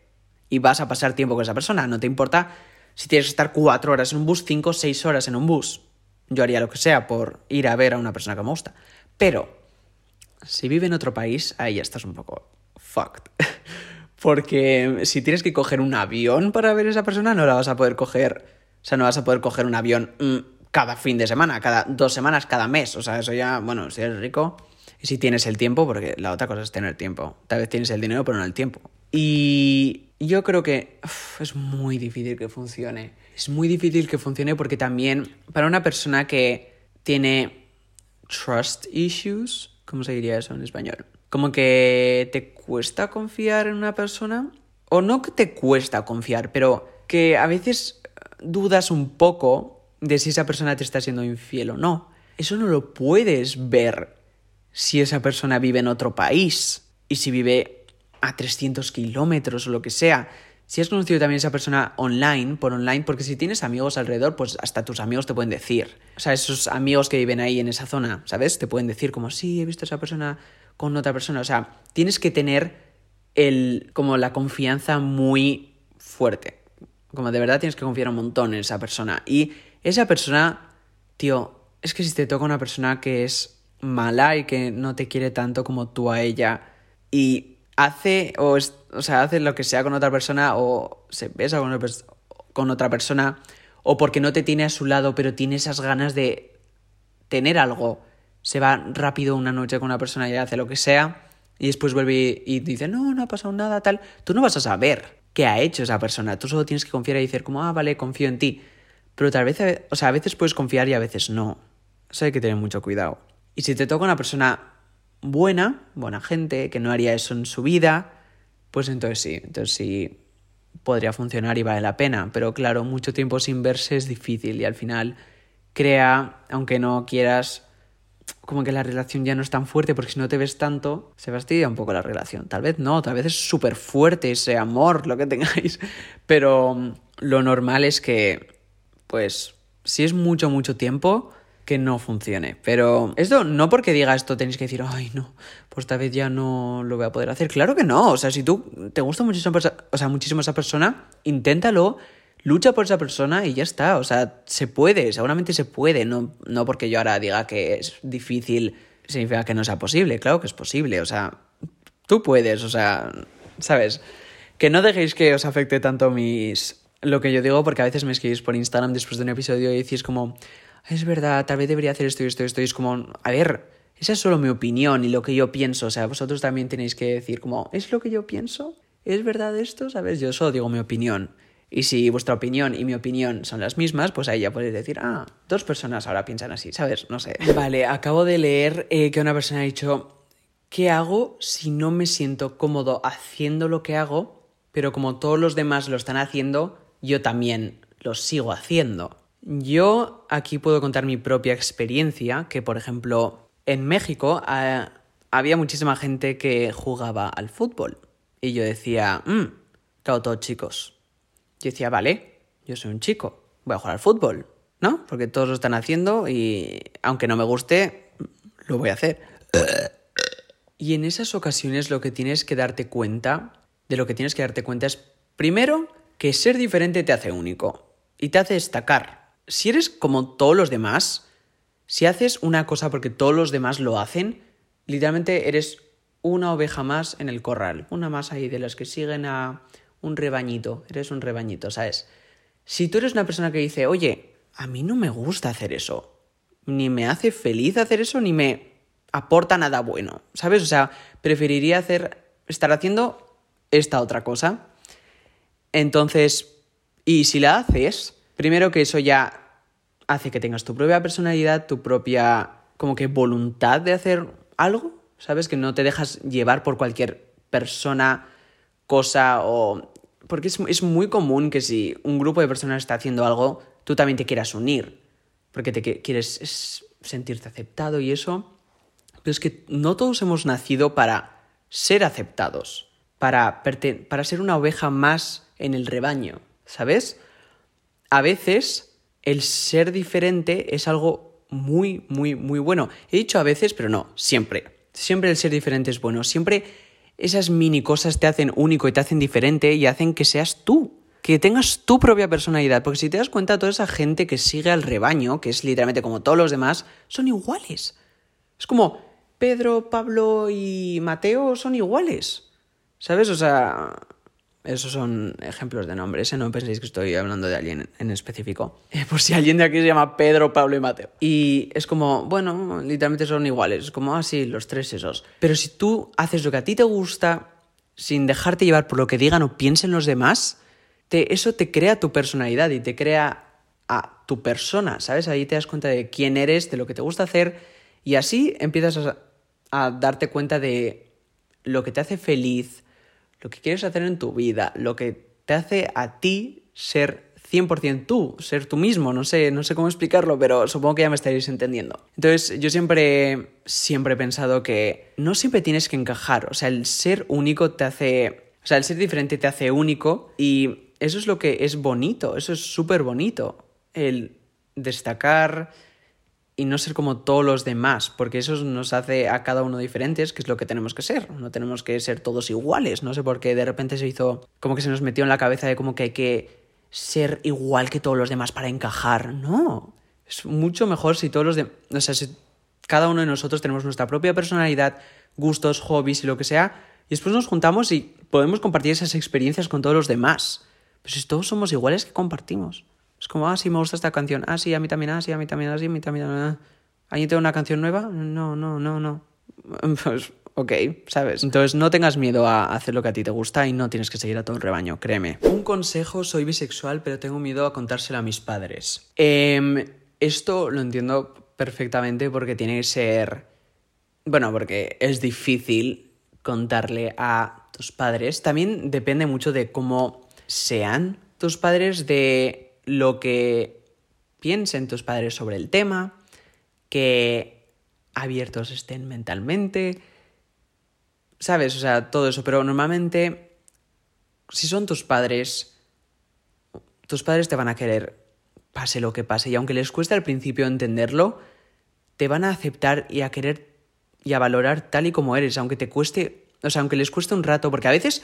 Y vas a pasar tiempo con esa persona. No te importa si tienes que estar cuatro horas en un bus, cinco, seis horas en un bus. Yo haría lo que sea por ir a ver a una persona que me gusta. Pero, si vive en otro país, ahí estás un poco fucked. [LAUGHS] Porque si tienes que coger un avión para ver a esa persona, no la vas a poder coger. O sea, no vas a poder coger un avión mm, cada fin de semana, cada dos semanas, cada mes. O sea, eso ya, bueno, si eres rico y si tienes el tiempo, porque la otra cosa es tener tiempo. Tal vez tienes el dinero, pero no el tiempo. Y yo creo que es muy difícil que funcione. Es muy difícil que funcione porque también para una persona que tiene trust issues, ¿cómo se diría eso en español? Como que te cuesta confiar en una persona. O no que te cuesta confiar, pero que a veces dudas un poco de si esa persona te está siendo infiel o no. Eso no lo puedes ver si esa persona vive en otro país y si vive a 300 kilómetros o lo que sea. Si has conocido también a esa persona online, por online, porque si tienes amigos alrededor, pues hasta tus amigos te pueden decir. O sea, esos amigos que viven ahí en esa zona, ¿sabes? Te pueden decir como, sí, he visto a esa persona con otra persona. O sea, tienes que tener el, como la confianza muy fuerte. Como de verdad tienes que confiar un montón en esa persona. Y esa persona, tío, es que si te toca una persona que es mala y que no te quiere tanto como tú a ella y hace o, o sea, hace lo que sea con otra persona o se besa con, con otra persona o porque no te tiene a su lado pero tiene esas ganas de tener algo, se va rápido una noche con una persona y hace lo que sea y después vuelve y dice, no, no ha pasado nada, tal, tú no vas a saber qué ha hecho esa persona, tú solo tienes que confiar y decir como, ah, vale, confío en ti. Pero tal vez, o sea, a veces puedes confiar y a veces no. Eso hay que tener mucho cuidado. Y si te toca una persona buena, buena gente, que no haría eso en su vida, pues entonces sí, entonces sí podría funcionar y vale la pena. Pero claro, mucho tiempo sin verse es difícil y al final crea, aunque no quieras, como que la relación ya no es tan fuerte porque si no te ves tanto, se fastidia un poco la relación. Tal vez no, tal vez es súper fuerte ese amor, lo que tengáis. [LAUGHS] Pero lo normal es que pues si es mucho, mucho tiempo, que no funcione. Pero esto no porque diga esto tenéis que decir, ay, no, pues esta vez ya no lo voy a poder hacer. Claro que no. O sea, si tú te gusta muchísimo, o sea, muchísimo esa persona, inténtalo, lucha por esa persona y ya está. O sea, se puede, seguramente se puede. No, no porque yo ahora diga que es difícil, significa que no sea posible. Claro que es posible. O sea, tú puedes, o sea, ¿sabes? Que no dejéis que os afecte tanto mis lo que yo digo, porque a veces me escribís por Instagram después de un episodio y decís como, es verdad, tal vez debería hacer esto y esto y esto. Y es como, a ver, esa es solo mi opinión y lo que yo pienso. O sea, vosotros también tenéis que decir como, ¿es lo que yo pienso? ¿Es verdad esto? ¿Sabes? Yo solo digo mi opinión. Y si vuestra opinión y mi opinión son las mismas, pues ahí ya podéis decir, ah, dos personas ahora piensan así, ¿sabes? No sé. Vale, acabo de leer eh, que una persona ha dicho, ¿qué hago si no me siento cómodo haciendo lo que hago, pero como todos los demás lo están haciendo, yo también lo sigo haciendo. Yo aquí puedo contar mi propia experiencia, que por ejemplo en México eh, había muchísima gente que jugaba al fútbol. Y yo decía, mmm, claro, todos chicos. Yo decía, vale, yo soy un chico, voy a jugar al fútbol, ¿no? Porque todos lo están haciendo y aunque no me guste, lo voy a hacer. Y en esas ocasiones lo que tienes que darte cuenta, de lo que tienes que darte cuenta es, primero, que ser diferente te hace único y te hace destacar. Si eres como todos los demás, si haces una cosa porque todos los demás lo hacen, literalmente eres una oveja más en el corral, una más ahí de las que siguen a un rebañito, eres un rebañito, ¿sabes? Si tú eres una persona que dice, oye, a mí no me gusta hacer eso, ni me hace feliz hacer eso, ni me aporta nada bueno, ¿sabes? O sea, preferiría hacer, estar haciendo esta otra cosa entonces, y si la haces, primero que eso ya hace que tengas tu propia personalidad, tu propia como que voluntad de hacer algo, ¿sabes? Que no te dejas llevar por cualquier persona, cosa o... Porque es, muy común que si un grupo de personas está haciendo algo, tú también te quieras unir, porque te quieres sentirte aceptado y eso. Pero es que no todos hemos nacido para ser aceptados para, para ser una oveja más en el rebaño, ¿sabes? A veces el ser diferente es algo muy, muy, muy bueno. He dicho a veces, pero no, siempre. Siempre el ser diferente es bueno. Siempre esas mini cosas te hacen único y te hacen diferente y hacen que seas tú. Que tengas tu propia personalidad. Porque si te das cuenta, toda esa gente que sigue al rebaño, que es literalmente como todos los demás, son iguales. Es como Pedro, Pablo y Mateo son iguales. ¿Sabes? O sea, esos son ejemplos de nombres, ¿eh? no penséis que estoy hablando de alguien en específico. [LAUGHS] Por si alguien de aquí se llama Pedro, Pablo y Mateo. Y es como, bueno, literalmente son iguales, es como, así, ah, los tres esos. Pero si tú haces lo que a ti te gusta, sin dejarte llevar por lo que digan o piensen los demás, te, eso te crea tu personalidad y te crea a tu persona, ¿sabes? Ahí te das cuenta de quién eres, de lo que te gusta hacer, y así empiezas a darte cuenta de lo que te hace feliz, lo que quieres hacer en tu vida, lo que te hace a ti ser 100% tú, ser tú mismo, no sé, no sé cómo explicarlo, pero supongo que ya me estaréis entendiendo. Entonces, yo siempre, siempre he pensado que no siempre tienes que encajar, o sea, el ser único te hace, o sea, el ser diferente te hace único y eso es lo que es bonito, eso es súper bonito, el destacar, y no ser como todos los demás, porque eso nos hace a cada uno diferentes, que es lo que tenemos que ser. No tenemos que ser todos iguales. No sé por qué de repente se hizo como que se nos metió en la cabeza de como que hay que ser igual que todos los demás para encajar. No. Es mucho mejor si todos los demás. O sea, si cada uno de nosotros tenemos nuestra propia personalidad, gustos, hobbies y lo que sea, y después nos juntamos y podemos compartir esas experiencias con todos los demás. Pero si todos somos iguales, ¿qué compartimos? Es como, ah, sí, me gusta esta canción. Ah, sí, a mí también, ah, sí, a mí también, ah, sí, a mí también. Ah. ¿Alguien tiene una canción nueva? No, no, no, no. [LAUGHS] Pues, ok, ¿sabes? Entonces no tengas miedo a hacer lo que a ti te gusta y no tienes que seguir a todo el rebaño, créeme. Un consejo, soy bisexual, pero tengo miedo a contárselo a mis padres. Eh, esto lo entiendo perfectamente porque tiene que ser... Bueno, porque es difícil contarle a tus padres. También depende mucho de cómo sean tus padres, de lo que piensen tus padres sobre el tema, que abiertos estén mentalmente, ¿sabes? O sea, todo eso, pero normalmente, si son tus padres, tus padres te van a querer, pase lo que pase, y aunque les cueste al principio entenderlo, te van a aceptar y a querer y a valorar tal y como eres, aunque te cueste, o sea, aunque les cueste un rato, porque a veces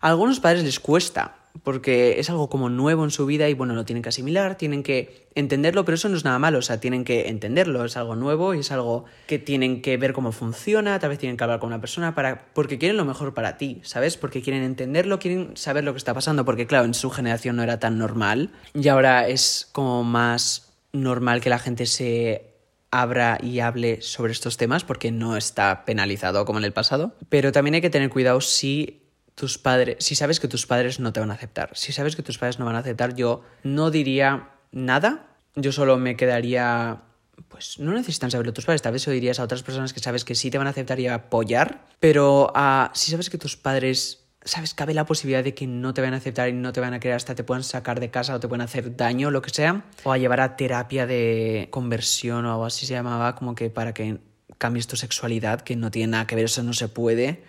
a algunos padres les cuesta, porque es algo como nuevo en su vida y bueno, lo tienen que asimilar, tienen que entenderlo, pero eso no es nada malo, o sea, tienen que entenderlo, es algo nuevo y es algo que tienen que ver cómo funciona, tal vez tienen que hablar con una persona para porque quieren lo mejor para ti, ¿sabes? Porque quieren entenderlo, quieren saber lo que está pasando, porque claro, en su generación no era tan normal y ahora es como más normal que la gente se abra y hable sobre estos temas porque no está penalizado como en el pasado, pero también hay que tener cuidado si tus padres, si sabes que tus padres no te van a aceptar, si sabes que tus padres no van a aceptar, yo no diría nada, yo solo me quedaría pues no necesitan saberlo tus padres, tal vez lo dirías a otras personas que sabes que sí te van a aceptar y apoyar, pero uh, si sabes que tus padres, sabes, cabe la posibilidad de que no te van a aceptar y no te van a querer hasta te puedan sacar de casa o te pueden hacer daño, lo que sea, o a llevar a terapia de conversión o algo así se llamaba, como que para que cambies tu sexualidad, que no tiene nada que ver, eso no se puede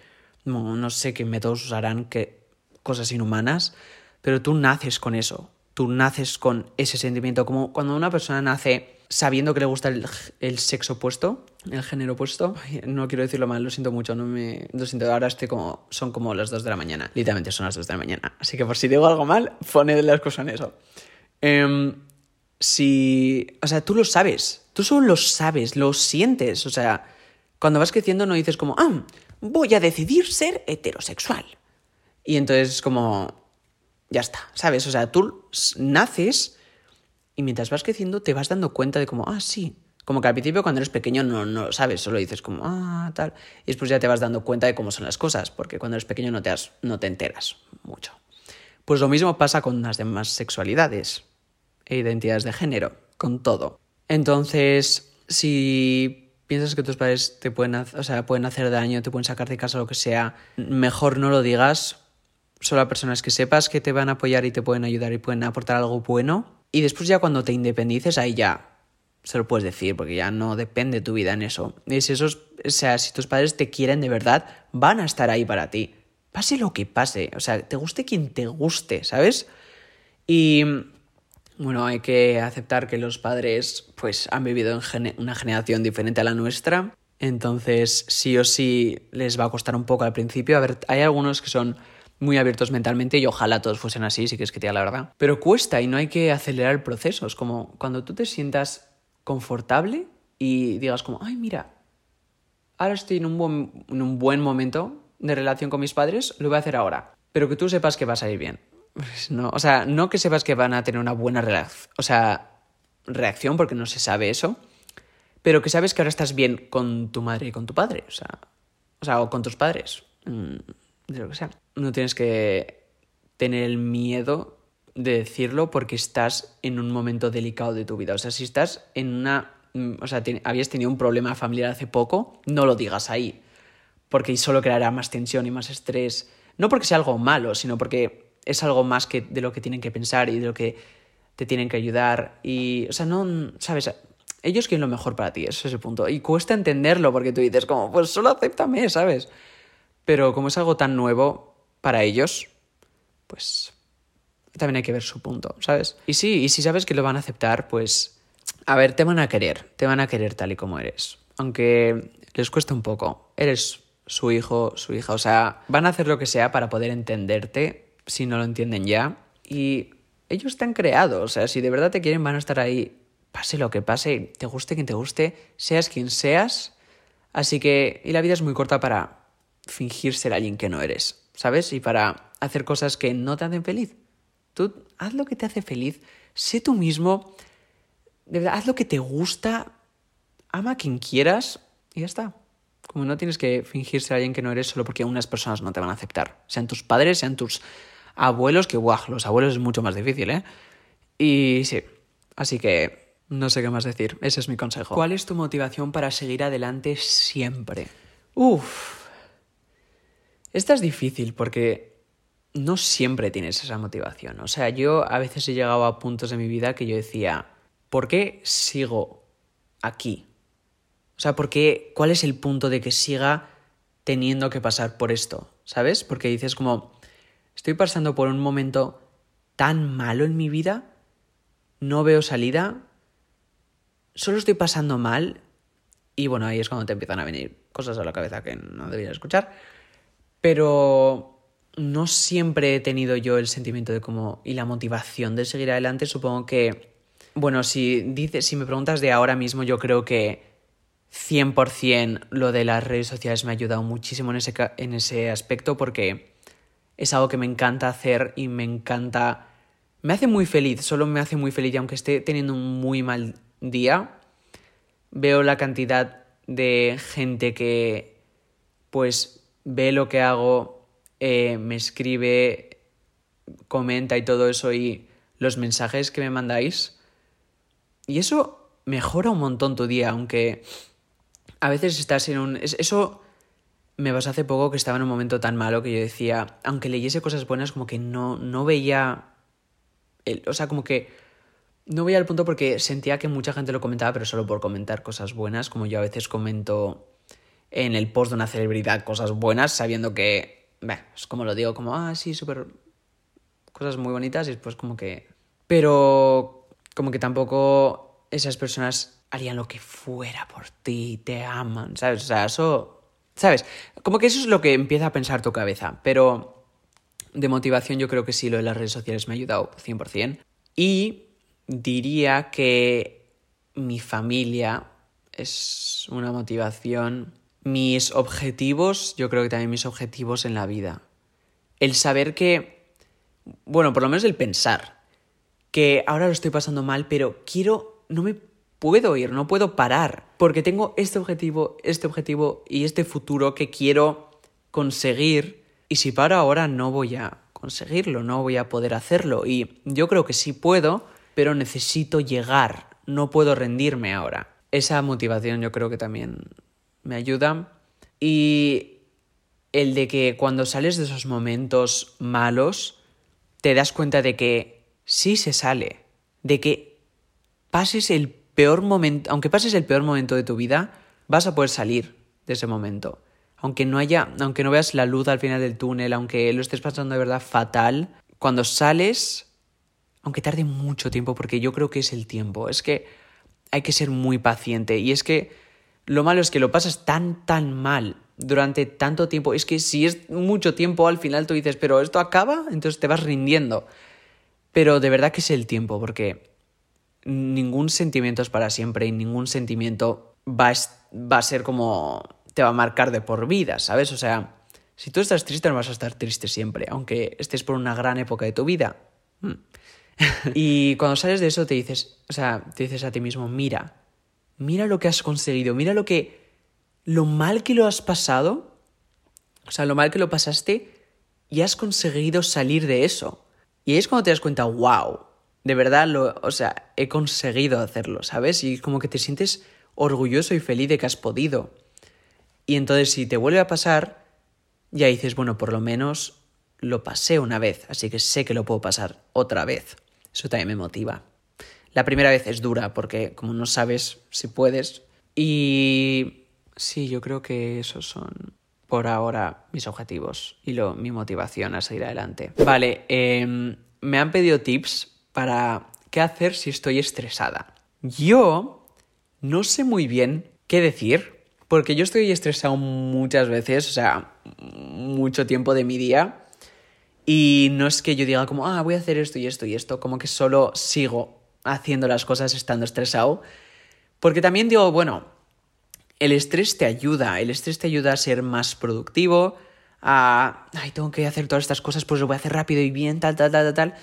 no, no sé qué métodos usarán, qué cosas inhumanas, pero tú naces con eso, tú naces con ese sentimiento, como cuando una persona nace sabiendo que le gusta el, sexo opuesto, el género opuesto, no quiero decirlo mal, lo siento mucho, no me, lo siento, ahora estoy como, son como las 2 de la mañana, literalmente son las 2 de la mañana, así que por si digo algo mal, poned las cosas en eso. Em, si, o sea, tú lo sabes, tú solo lo sabes, lo sientes, o sea, cuando vas creciendo no dices como, ah, voy a decidir ser heterosexual. Y entonces es como, ya está, ¿sabes? O sea, tú naces y mientras vas creciendo te vas dando cuenta de como, ah, sí. Como que al principio cuando eres pequeño no, no lo sabes, solo dices como, ah, tal. Y después ya te vas dando cuenta de cómo son las cosas, porque cuando eres pequeño no te, no te enteras mucho. Pues lo mismo pasa con las demás sexualidades e identidades de género, con todo. Entonces, si piensas que tus padres te pueden, o sea, pueden hacer daño, te pueden sacar de casa, lo que sea, mejor no lo digas. Solo a personas que sepas que te van a apoyar y te pueden ayudar y pueden aportar algo bueno. Y después ya cuando te independices, ahí ya se lo puedes decir, porque ya no depende tu vida en eso. Y si esos, o sea, si tus padres te quieren de verdad, van a estar ahí para ti. pase lo que pase, o sea, te guste quien te guste, ¿sabes? Y bueno, hay que aceptar que los padres pues han vivido en una generación diferente a la nuestra, entonces sí o sí les va a costar un poco al principio. A ver, hay algunos que son muy abiertos mentalmente y ojalá todos fuesen así, si quieres que te diga la verdad. Pero cuesta y no hay que acelerar el proceso. Es como cuando tú te sientas confortable y digas como, ay, mira, ahora estoy en un buen, en un buen momento de relación con mis padres, lo voy a hacer ahora. Pero que tú sepas que va a salir bien. Pues no, o sea, no que sepas que van a tener una buena o sea, reacción porque no se sabe eso, pero que sabes que ahora estás bien con tu madre y con tu padre, o sea, o, sea, o con tus padres, mm, de lo que sea. No tienes que tener el miedo de decirlo porque estás en un momento delicado de tu vida. O sea, si estás en una... Mm, o sea, habías tenido un problema familiar hace poco, no lo digas ahí, porque solo creará más tensión y más estrés. No porque sea algo malo, sino porque es algo más que de lo que tienen que pensar y de lo que te tienen que ayudar. Y, o sea, no, ¿sabes? Ellos quieren lo mejor para ti, ese es el punto. Y cuesta entenderlo porque tú dices, como, pues solo acéptame, ¿sabes? Pero como es algo tan nuevo para ellos, pues también hay que ver su punto, ¿sabes? Y sí, y si sabes que lo van a aceptar, pues, a ver, te van a querer, te van a querer tal y como eres. Aunque les cuesta un poco, eres su hijo, su hija, o sea, van a hacer lo que sea para poder entenderte si no lo entienden ya. Y ellos te han creado, o sea, si de verdad te quieren van a estar ahí, pase lo que pase, te guste quien te guste, seas quien seas. Así que, y la vida es muy corta para fingir ser alguien que no eres, ¿sabes? Y para hacer cosas que no te hacen feliz. Tú haz lo que te hace feliz, sé tú mismo, de verdad, haz lo que te gusta, ama a quien quieras y ya está. Como no tienes que fingir ser alguien que no eres solo porque unas personas no te van a aceptar, sean tus padres, sean tus abuelos, que guau, los abuelos es mucho más difícil, ¿eh? Y sí, así que no sé qué más decir, ese es mi consejo. ¿Cuál es tu motivación para seguir adelante siempre? Uf. Esta es difícil porque no siempre tienes esa motivación. O sea, yo a veces he llegado a puntos de mi vida que yo decía, ¿por qué sigo aquí? O sea, ¿por qué, ¿cuál es el punto de que siga teniendo que pasar por esto? ¿Sabes? Porque dices como, Estoy pasando por un momento tan malo en mi vida, no veo salida, solo estoy pasando mal y bueno, ahí es cuando te empiezan a venir cosas a la cabeza que no deberías escuchar, pero no siempre he tenido yo el sentimiento de cómo y la motivación de seguir adelante, supongo que bueno, si dices si me preguntas de ahora mismo, yo creo que 100% lo de las redes sociales me ha ayudado muchísimo en ese, en ese aspecto porque es algo que me encanta hacer y me encanta... Me hace muy feliz, solo me hace muy feliz y aunque esté teniendo un muy mal día, veo la cantidad de gente que pues ve lo que hago, eh, me escribe, comenta y todo eso y los mensajes que me mandáis. Y eso mejora un montón tu día, aunque a veces estás en un... Eso me pasó hace poco que estaba en un momento tan malo que yo decía, aunque leyese cosas buenas, como que no, no veía. El, o sea, como que no veía el punto porque sentía que mucha gente lo comentaba, pero solo por comentar cosas buenas, como yo a veces comento en el post de una celebridad cosas buenas, sabiendo que. es como lo digo, como, ah, sí, súper. cosas muy bonitas, y después como que. Pero. como que tampoco esas personas harían lo que fuera por ti, te aman, ¿sabes? O sea, eso ¿Sabes? Como que eso es lo que empieza a pensar tu cabeza, pero de motivación yo creo que sí, lo de las redes sociales me ha ayudado 100%. Y diría que mi familia es una motivación. Mis objetivos, yo creo que también mis objetivos en la vida. El saber que, bueno, por lo menos el pensar que ahora lo estoy pasando mal, pero quiero, no me puedo ir, no puedo parar, porque tengo este objetivo, este objetivo y este futuro que quiero conseguir, y si paro ahora no voy a conseguirlo, no voy a poder hacerlo, y yo creo que sí puedo, pero necesito llegar, no puedo rendirme ahora. Esa motivación yo creo que también me ayuda, y el de que cuando sales de esos momentos malos, te das cuenta de que sí se sale, de que pases el aunque pases el peor momento de tu vida, vas a poder salir de ese momento. aunque no haya, aunque no veas la luz al final del túnel, aunque lo estés pasando de verdad fatal, cuando sales, aunque tarde mucho tiempo, porque yo creo que es el tiempo, es que hay que ser muy paciente. Y es que lo malo es que lo pasas tan, tan mal durante tanto tiempo. Es que si es mucho tiempo, al final tú dices, pero esto acaba, entonces te vas rindiendo. Pero de verdad que es el tiempo, porque ningún sentimiento es para siempre y ningún sentimiento va a, va a ser como te va a marcar de por vida, ¿sabes? O sea, si tú estás triste no vas a estar triste siempre, aunque estés por una gran época de tu vida. Hmm. [LAUGHS] y cuando sales de eso te dices, o sea, te dices a ti mismo, mira, mira lo que has conseguido, mira lo que, lo mal que lo has pasado, o sea, lo mal que lo pasaste y has conseguido salir de eso. Y es cuando te das cuenta, wow, de verdad, lo, o sea, he conseguido hacerlo, ¿sabes? Y como que te sientes orgulloso y feliz de que has podido. Y entonces si te vuelve a pasar, ya dices, bueno, por lo menos lo pasé una vez, así que sé que lo puedo pasar otra vez. Eso también me motiva. La primera vez es dura porque como no sabes si puedes. Y sí, yo creo que esos son por ahora mis objetivos y lo, mi motivación a seguir adelante. Vale, em, me han pedido tips para qué hacer si estoy estresada. Yo no sé muy bien qué decir porque yo estoy estresado muchas veces, o sea, mucho tiempo de mi día. Y no es que yo diga como, ah, voy a hacer esto y esto y esto, como que solo sigo haciendo las cosas estando estresado. Porque también digo, bueno, el estrés te ayuda, el estrés te ayuda a ser más productivo, a, ay, tengo que hacer todas estas cosas, pues lo voy a hacer rápido y bien, tal, tal, tal, tal, tal.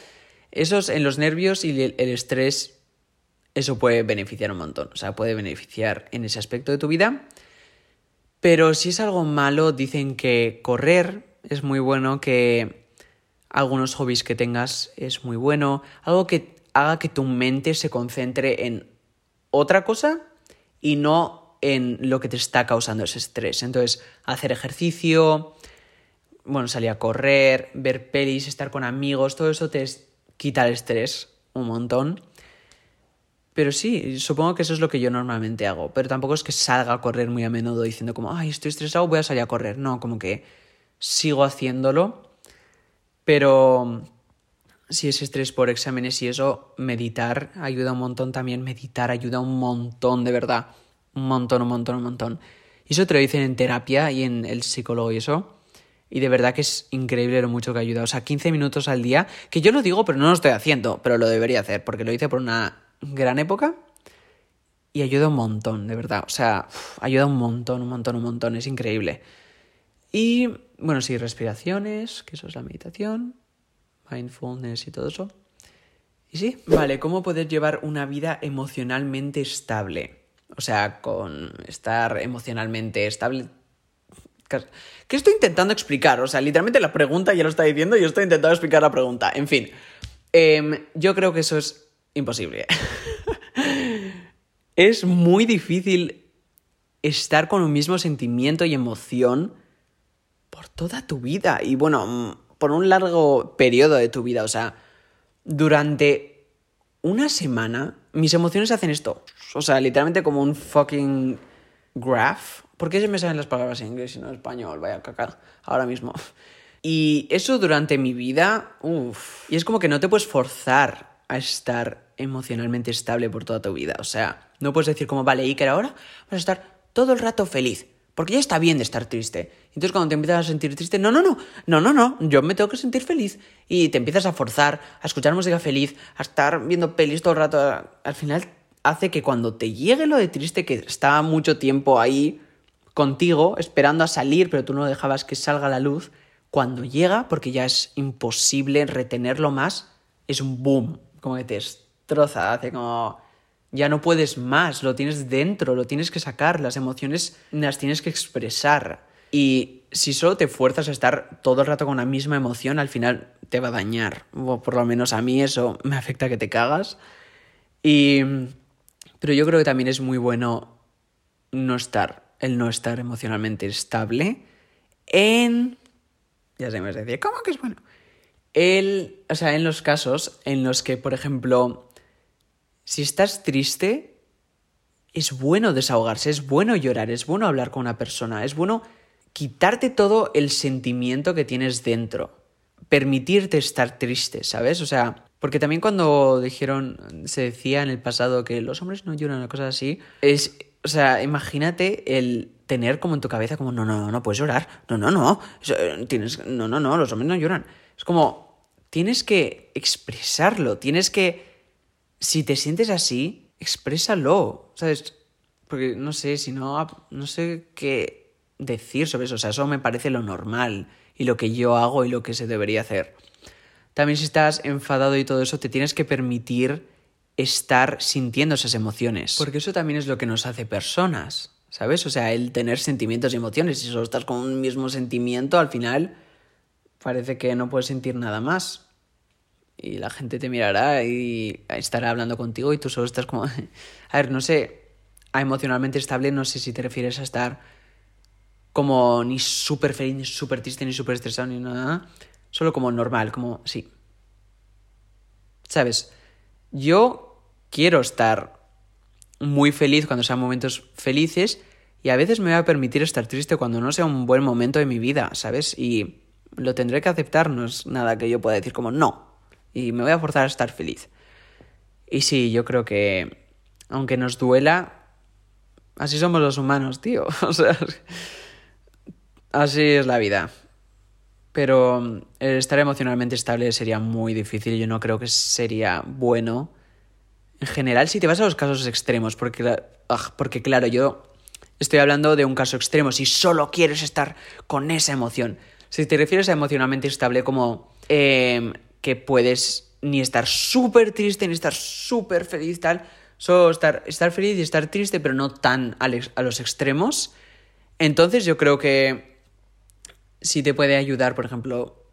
Esos en los nervios y el, estrés, eso puede beneficiar un montón, o sea, puede beneficiar en ese aspecto de tu vida. Pero si es algo malo, dicen que correr es muy bueno, que algunos hobbies que tengas es muy bueno, algo que haga que tu mente se concentre en otra cosa y no en lo que te está causando ese estrés. Entonces, hacer ejercicio, bueno, salir a correr, ver pelis, estar con amigos, todo eso te quita el estrés un montón. Pero sí, supongo que eso es lo que yo normalmente hago. Pero tampoco es que salga a correr muy a menudo diciendo como, ay, estoy estresado, voy a salir a correr. No, como que sigo haciéndolo. Pero si es estrés por exámenes y eso, meditar ayuda un montón también. Meditar ayuda un montón, de verdad. Un montón, un montón, un montón. Y eso te lo dicen en terapia y en el psicólogo y eso. Y de verdad que es increíble lo mucho que ayuda. O sea, 15 minutos al día, que yo lo digo, pero no lo estoy haciendo, pero lo debería hacer, porque lo hice por una gran época y ayuda un montón, de verdad. O sea, ayuda un montón, un montón, un montón. Es increíble. Y bueno, sí, respiraciones, que eso es la meditación, mindfulness y todo eso. Y sí, vale, ¿cómo poder llevar una vida emocionalmente estable? O sea, con estar emocionalmente estable. ¿Qué estoy intentando explicar? O sea, literalmente la pregunta ya lo está diciendo y yo estoy intentando explicar la pregunta. En fin, em, yo creo que eso es imposible. [LAUGHS] es muy difícil estar con un mismo sentimiento y emoción por toda tu vida. Y bueno, mm, por un largo periodo de tu vida. O sea, durante una semana mis emociones hacen esto. O sea, literalmente como un fucking graph. ¿Por qué se me salen las palabras en inglés y no en español? Vaya caca, ahora mismo. Y eso durante mi vida, uff. Y es como que no te puedes forzar a estar emocionalmente estable por toda tu vida. O sea, no puedes decir como, vale, Iker, ahora vas a estar todo el rato feliz. Porque ya está bien de estar triste. Entonces cuando te empiezas a sentir triste, no, no, no, no, no, no, yo me tengo que sentir feliz. Y te empiezas a forzar a escuchar música feliz, a estar viendo pelis todo el rato. Al final hace que cuando te llegue lo de triste, que está mucho tiempo ahí contigo, esperando a salir, pero tú no dejabas que salga la luz, cuando llega, porque ya es imposible retenerlo más, es un boom, como que te destroza, hace como ya no puedes más, lo tienes dentro, lo tienes que sacar, las emociones las tienes que expresar. Y si solo te fuerzas a estar todo el rato con la misma emoción, al final te va a dañar. O por lo menos a mí eso me afecta que te cagas. Y... Pero yo creo que también es muy bueno no estar, el no estar emocionalmente estable en... Ya sé, me decir, ¿cómo que es bueno? El, o sea, en los casos en los que, por ejemplo, si estás triste, es bueno desahogarse, es bueno llorar, es bueno hablar con una persona, es bueno quitarte todo el sentimiento que tienes dentro, permitirte estar triste, ¿sabes? O sea, porque también cuando dijeron, se decía en el pasado que los hombres no lloran o cosas así, es, o sea, imagínate el tener como en tu cabeza como, no, no, no, no puedes llorar, no, no, no, tienes, no, no, no, los hombres no lloran. Es como, tienes que expresarlo, tienes que, si te sientes así, exprésalo, ¿sabes? Porque no sé, si no, no sé qué decir sobre eso, o sea, eso me parece lo normal y lo que yo hago y lo que se debería hacer. También si estás enfadado y todo eso, te tienes que permitir estar sintiendo esas emociones. Porque eso también es lo que nos hace personas, ¿sabes? O sea, el tener sentimientos y emociones. Si solo estás con un mismo sentimiento, al final parece que no puedes sentir nada más. Y la gente te mirará y estará hablando contigo y tú solo estás como... [LAUGHS] a ver, no sé, a emocionalmente estable no sé si te refieres a estar como ni súper feliz, ni súper triste, ni súper estresado, ni nada Solo como normal, como sí. ¿Sabes? Yo quiero estar muy feliz cuando sean momentos felices y a veces me voy a permitir estar triste cuando no sea un buen momento de mi vida, ¿sabes? Y lo tendré que aceptar, no es nada que yo pueda decir como no. Y me voy a forzar a estar feliz. Y sí, yo creo que aunque nos duela, así somos los humanos, tío. [LAUGHS] O sea, así es la vida. Pero mm, estar emocionalmente estable sería muy difícil. Yo no creo que sería bueno. En general, si te vas a los casos extremos, porque, ah, porque claro, yo estoy hablando de un caso extremo, si solo quieres estar con esa emoción. Si te refieres a emocionalmente estable como em, que puedes ni estar súper triste, ni estar súper feliz, tal, solo estar, estar feliz y estar triste, pero no tan a los extremos, entonces yo creo que si te puede ayudar, por ejemplo.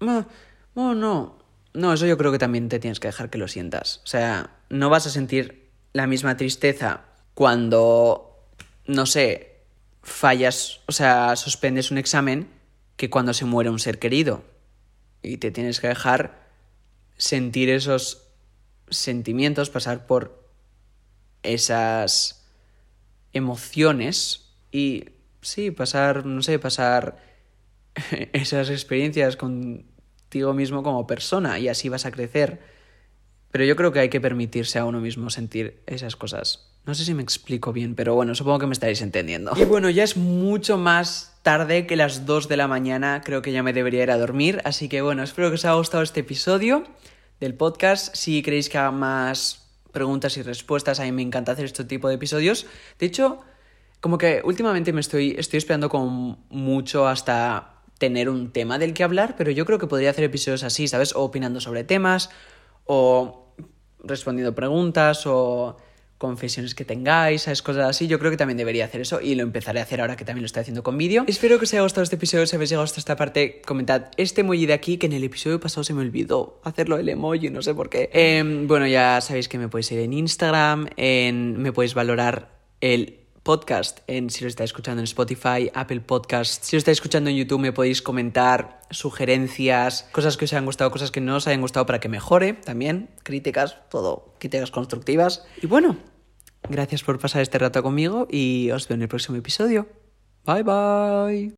No, no, no. Eso yo creo que también te tienes que dejar que lo sientas. O sea, no vas a sentir la misma tristeza cuando, no sé, fallas, o sea, suspendes un examen que cuando se muere un ser querido. Y te tienes que dejar sentir esos sentimientos, pasar por esas emociones y, sí, pasar, no sé, pasar [LAUGHS] esas experiencias contigo mismo como persona y así vas a crecer. Pero yo creo que hay que permitirse a uno mismo sentir esas cosas. No sé si me explico bien, pero bueno, supongo que me estaréis entendiendo. Y bueno, ya es mucho más tarde que las 2 de la mañana, creo que ya me debería ir a dormir, así que bueno, espero que os haya gustado este episodio del podcast. Si queréis que haga más preguntas y respuestas, a mí me encanta hacer este tipo de episodios. De hecho, como que últimamente me estoy, estoy esperando con mucho hasta tener un tema del que hablar, pero yo creo que podría hacer episodios así, ¿sabes? O opinando sobre temas, o respondiendo preguntas, o confesiones que tengáis, ¿sabes? Cosas así. Yo creo que también debería hacer eso y lo empezaré a hacer ahora que también lo estoy haciendo con vídeo. Espero que os haya gustado este episodio. Si habéis llegado hasta esta parte, comentad este emoji de aquí que en el episodio pasado se me olvidó hacerlo el emoji, no sé por qué. Em, bueno, ya sabéis que me podéis ir en Instagram, me podéis valorar el podcast, en, si lo estáis escuchando en Spotify, Apple Podcast. Si lo estáis escuchando en YouTube me podéis comentar sugerencias, cosas que os hayan gustado, cosas que no os hayan gustado para que mejore también, críticas, todo, críticas constructivas. Y bueno, gracias por pasar este rato conmigo y os veo en el próximo episodio. Bye bye.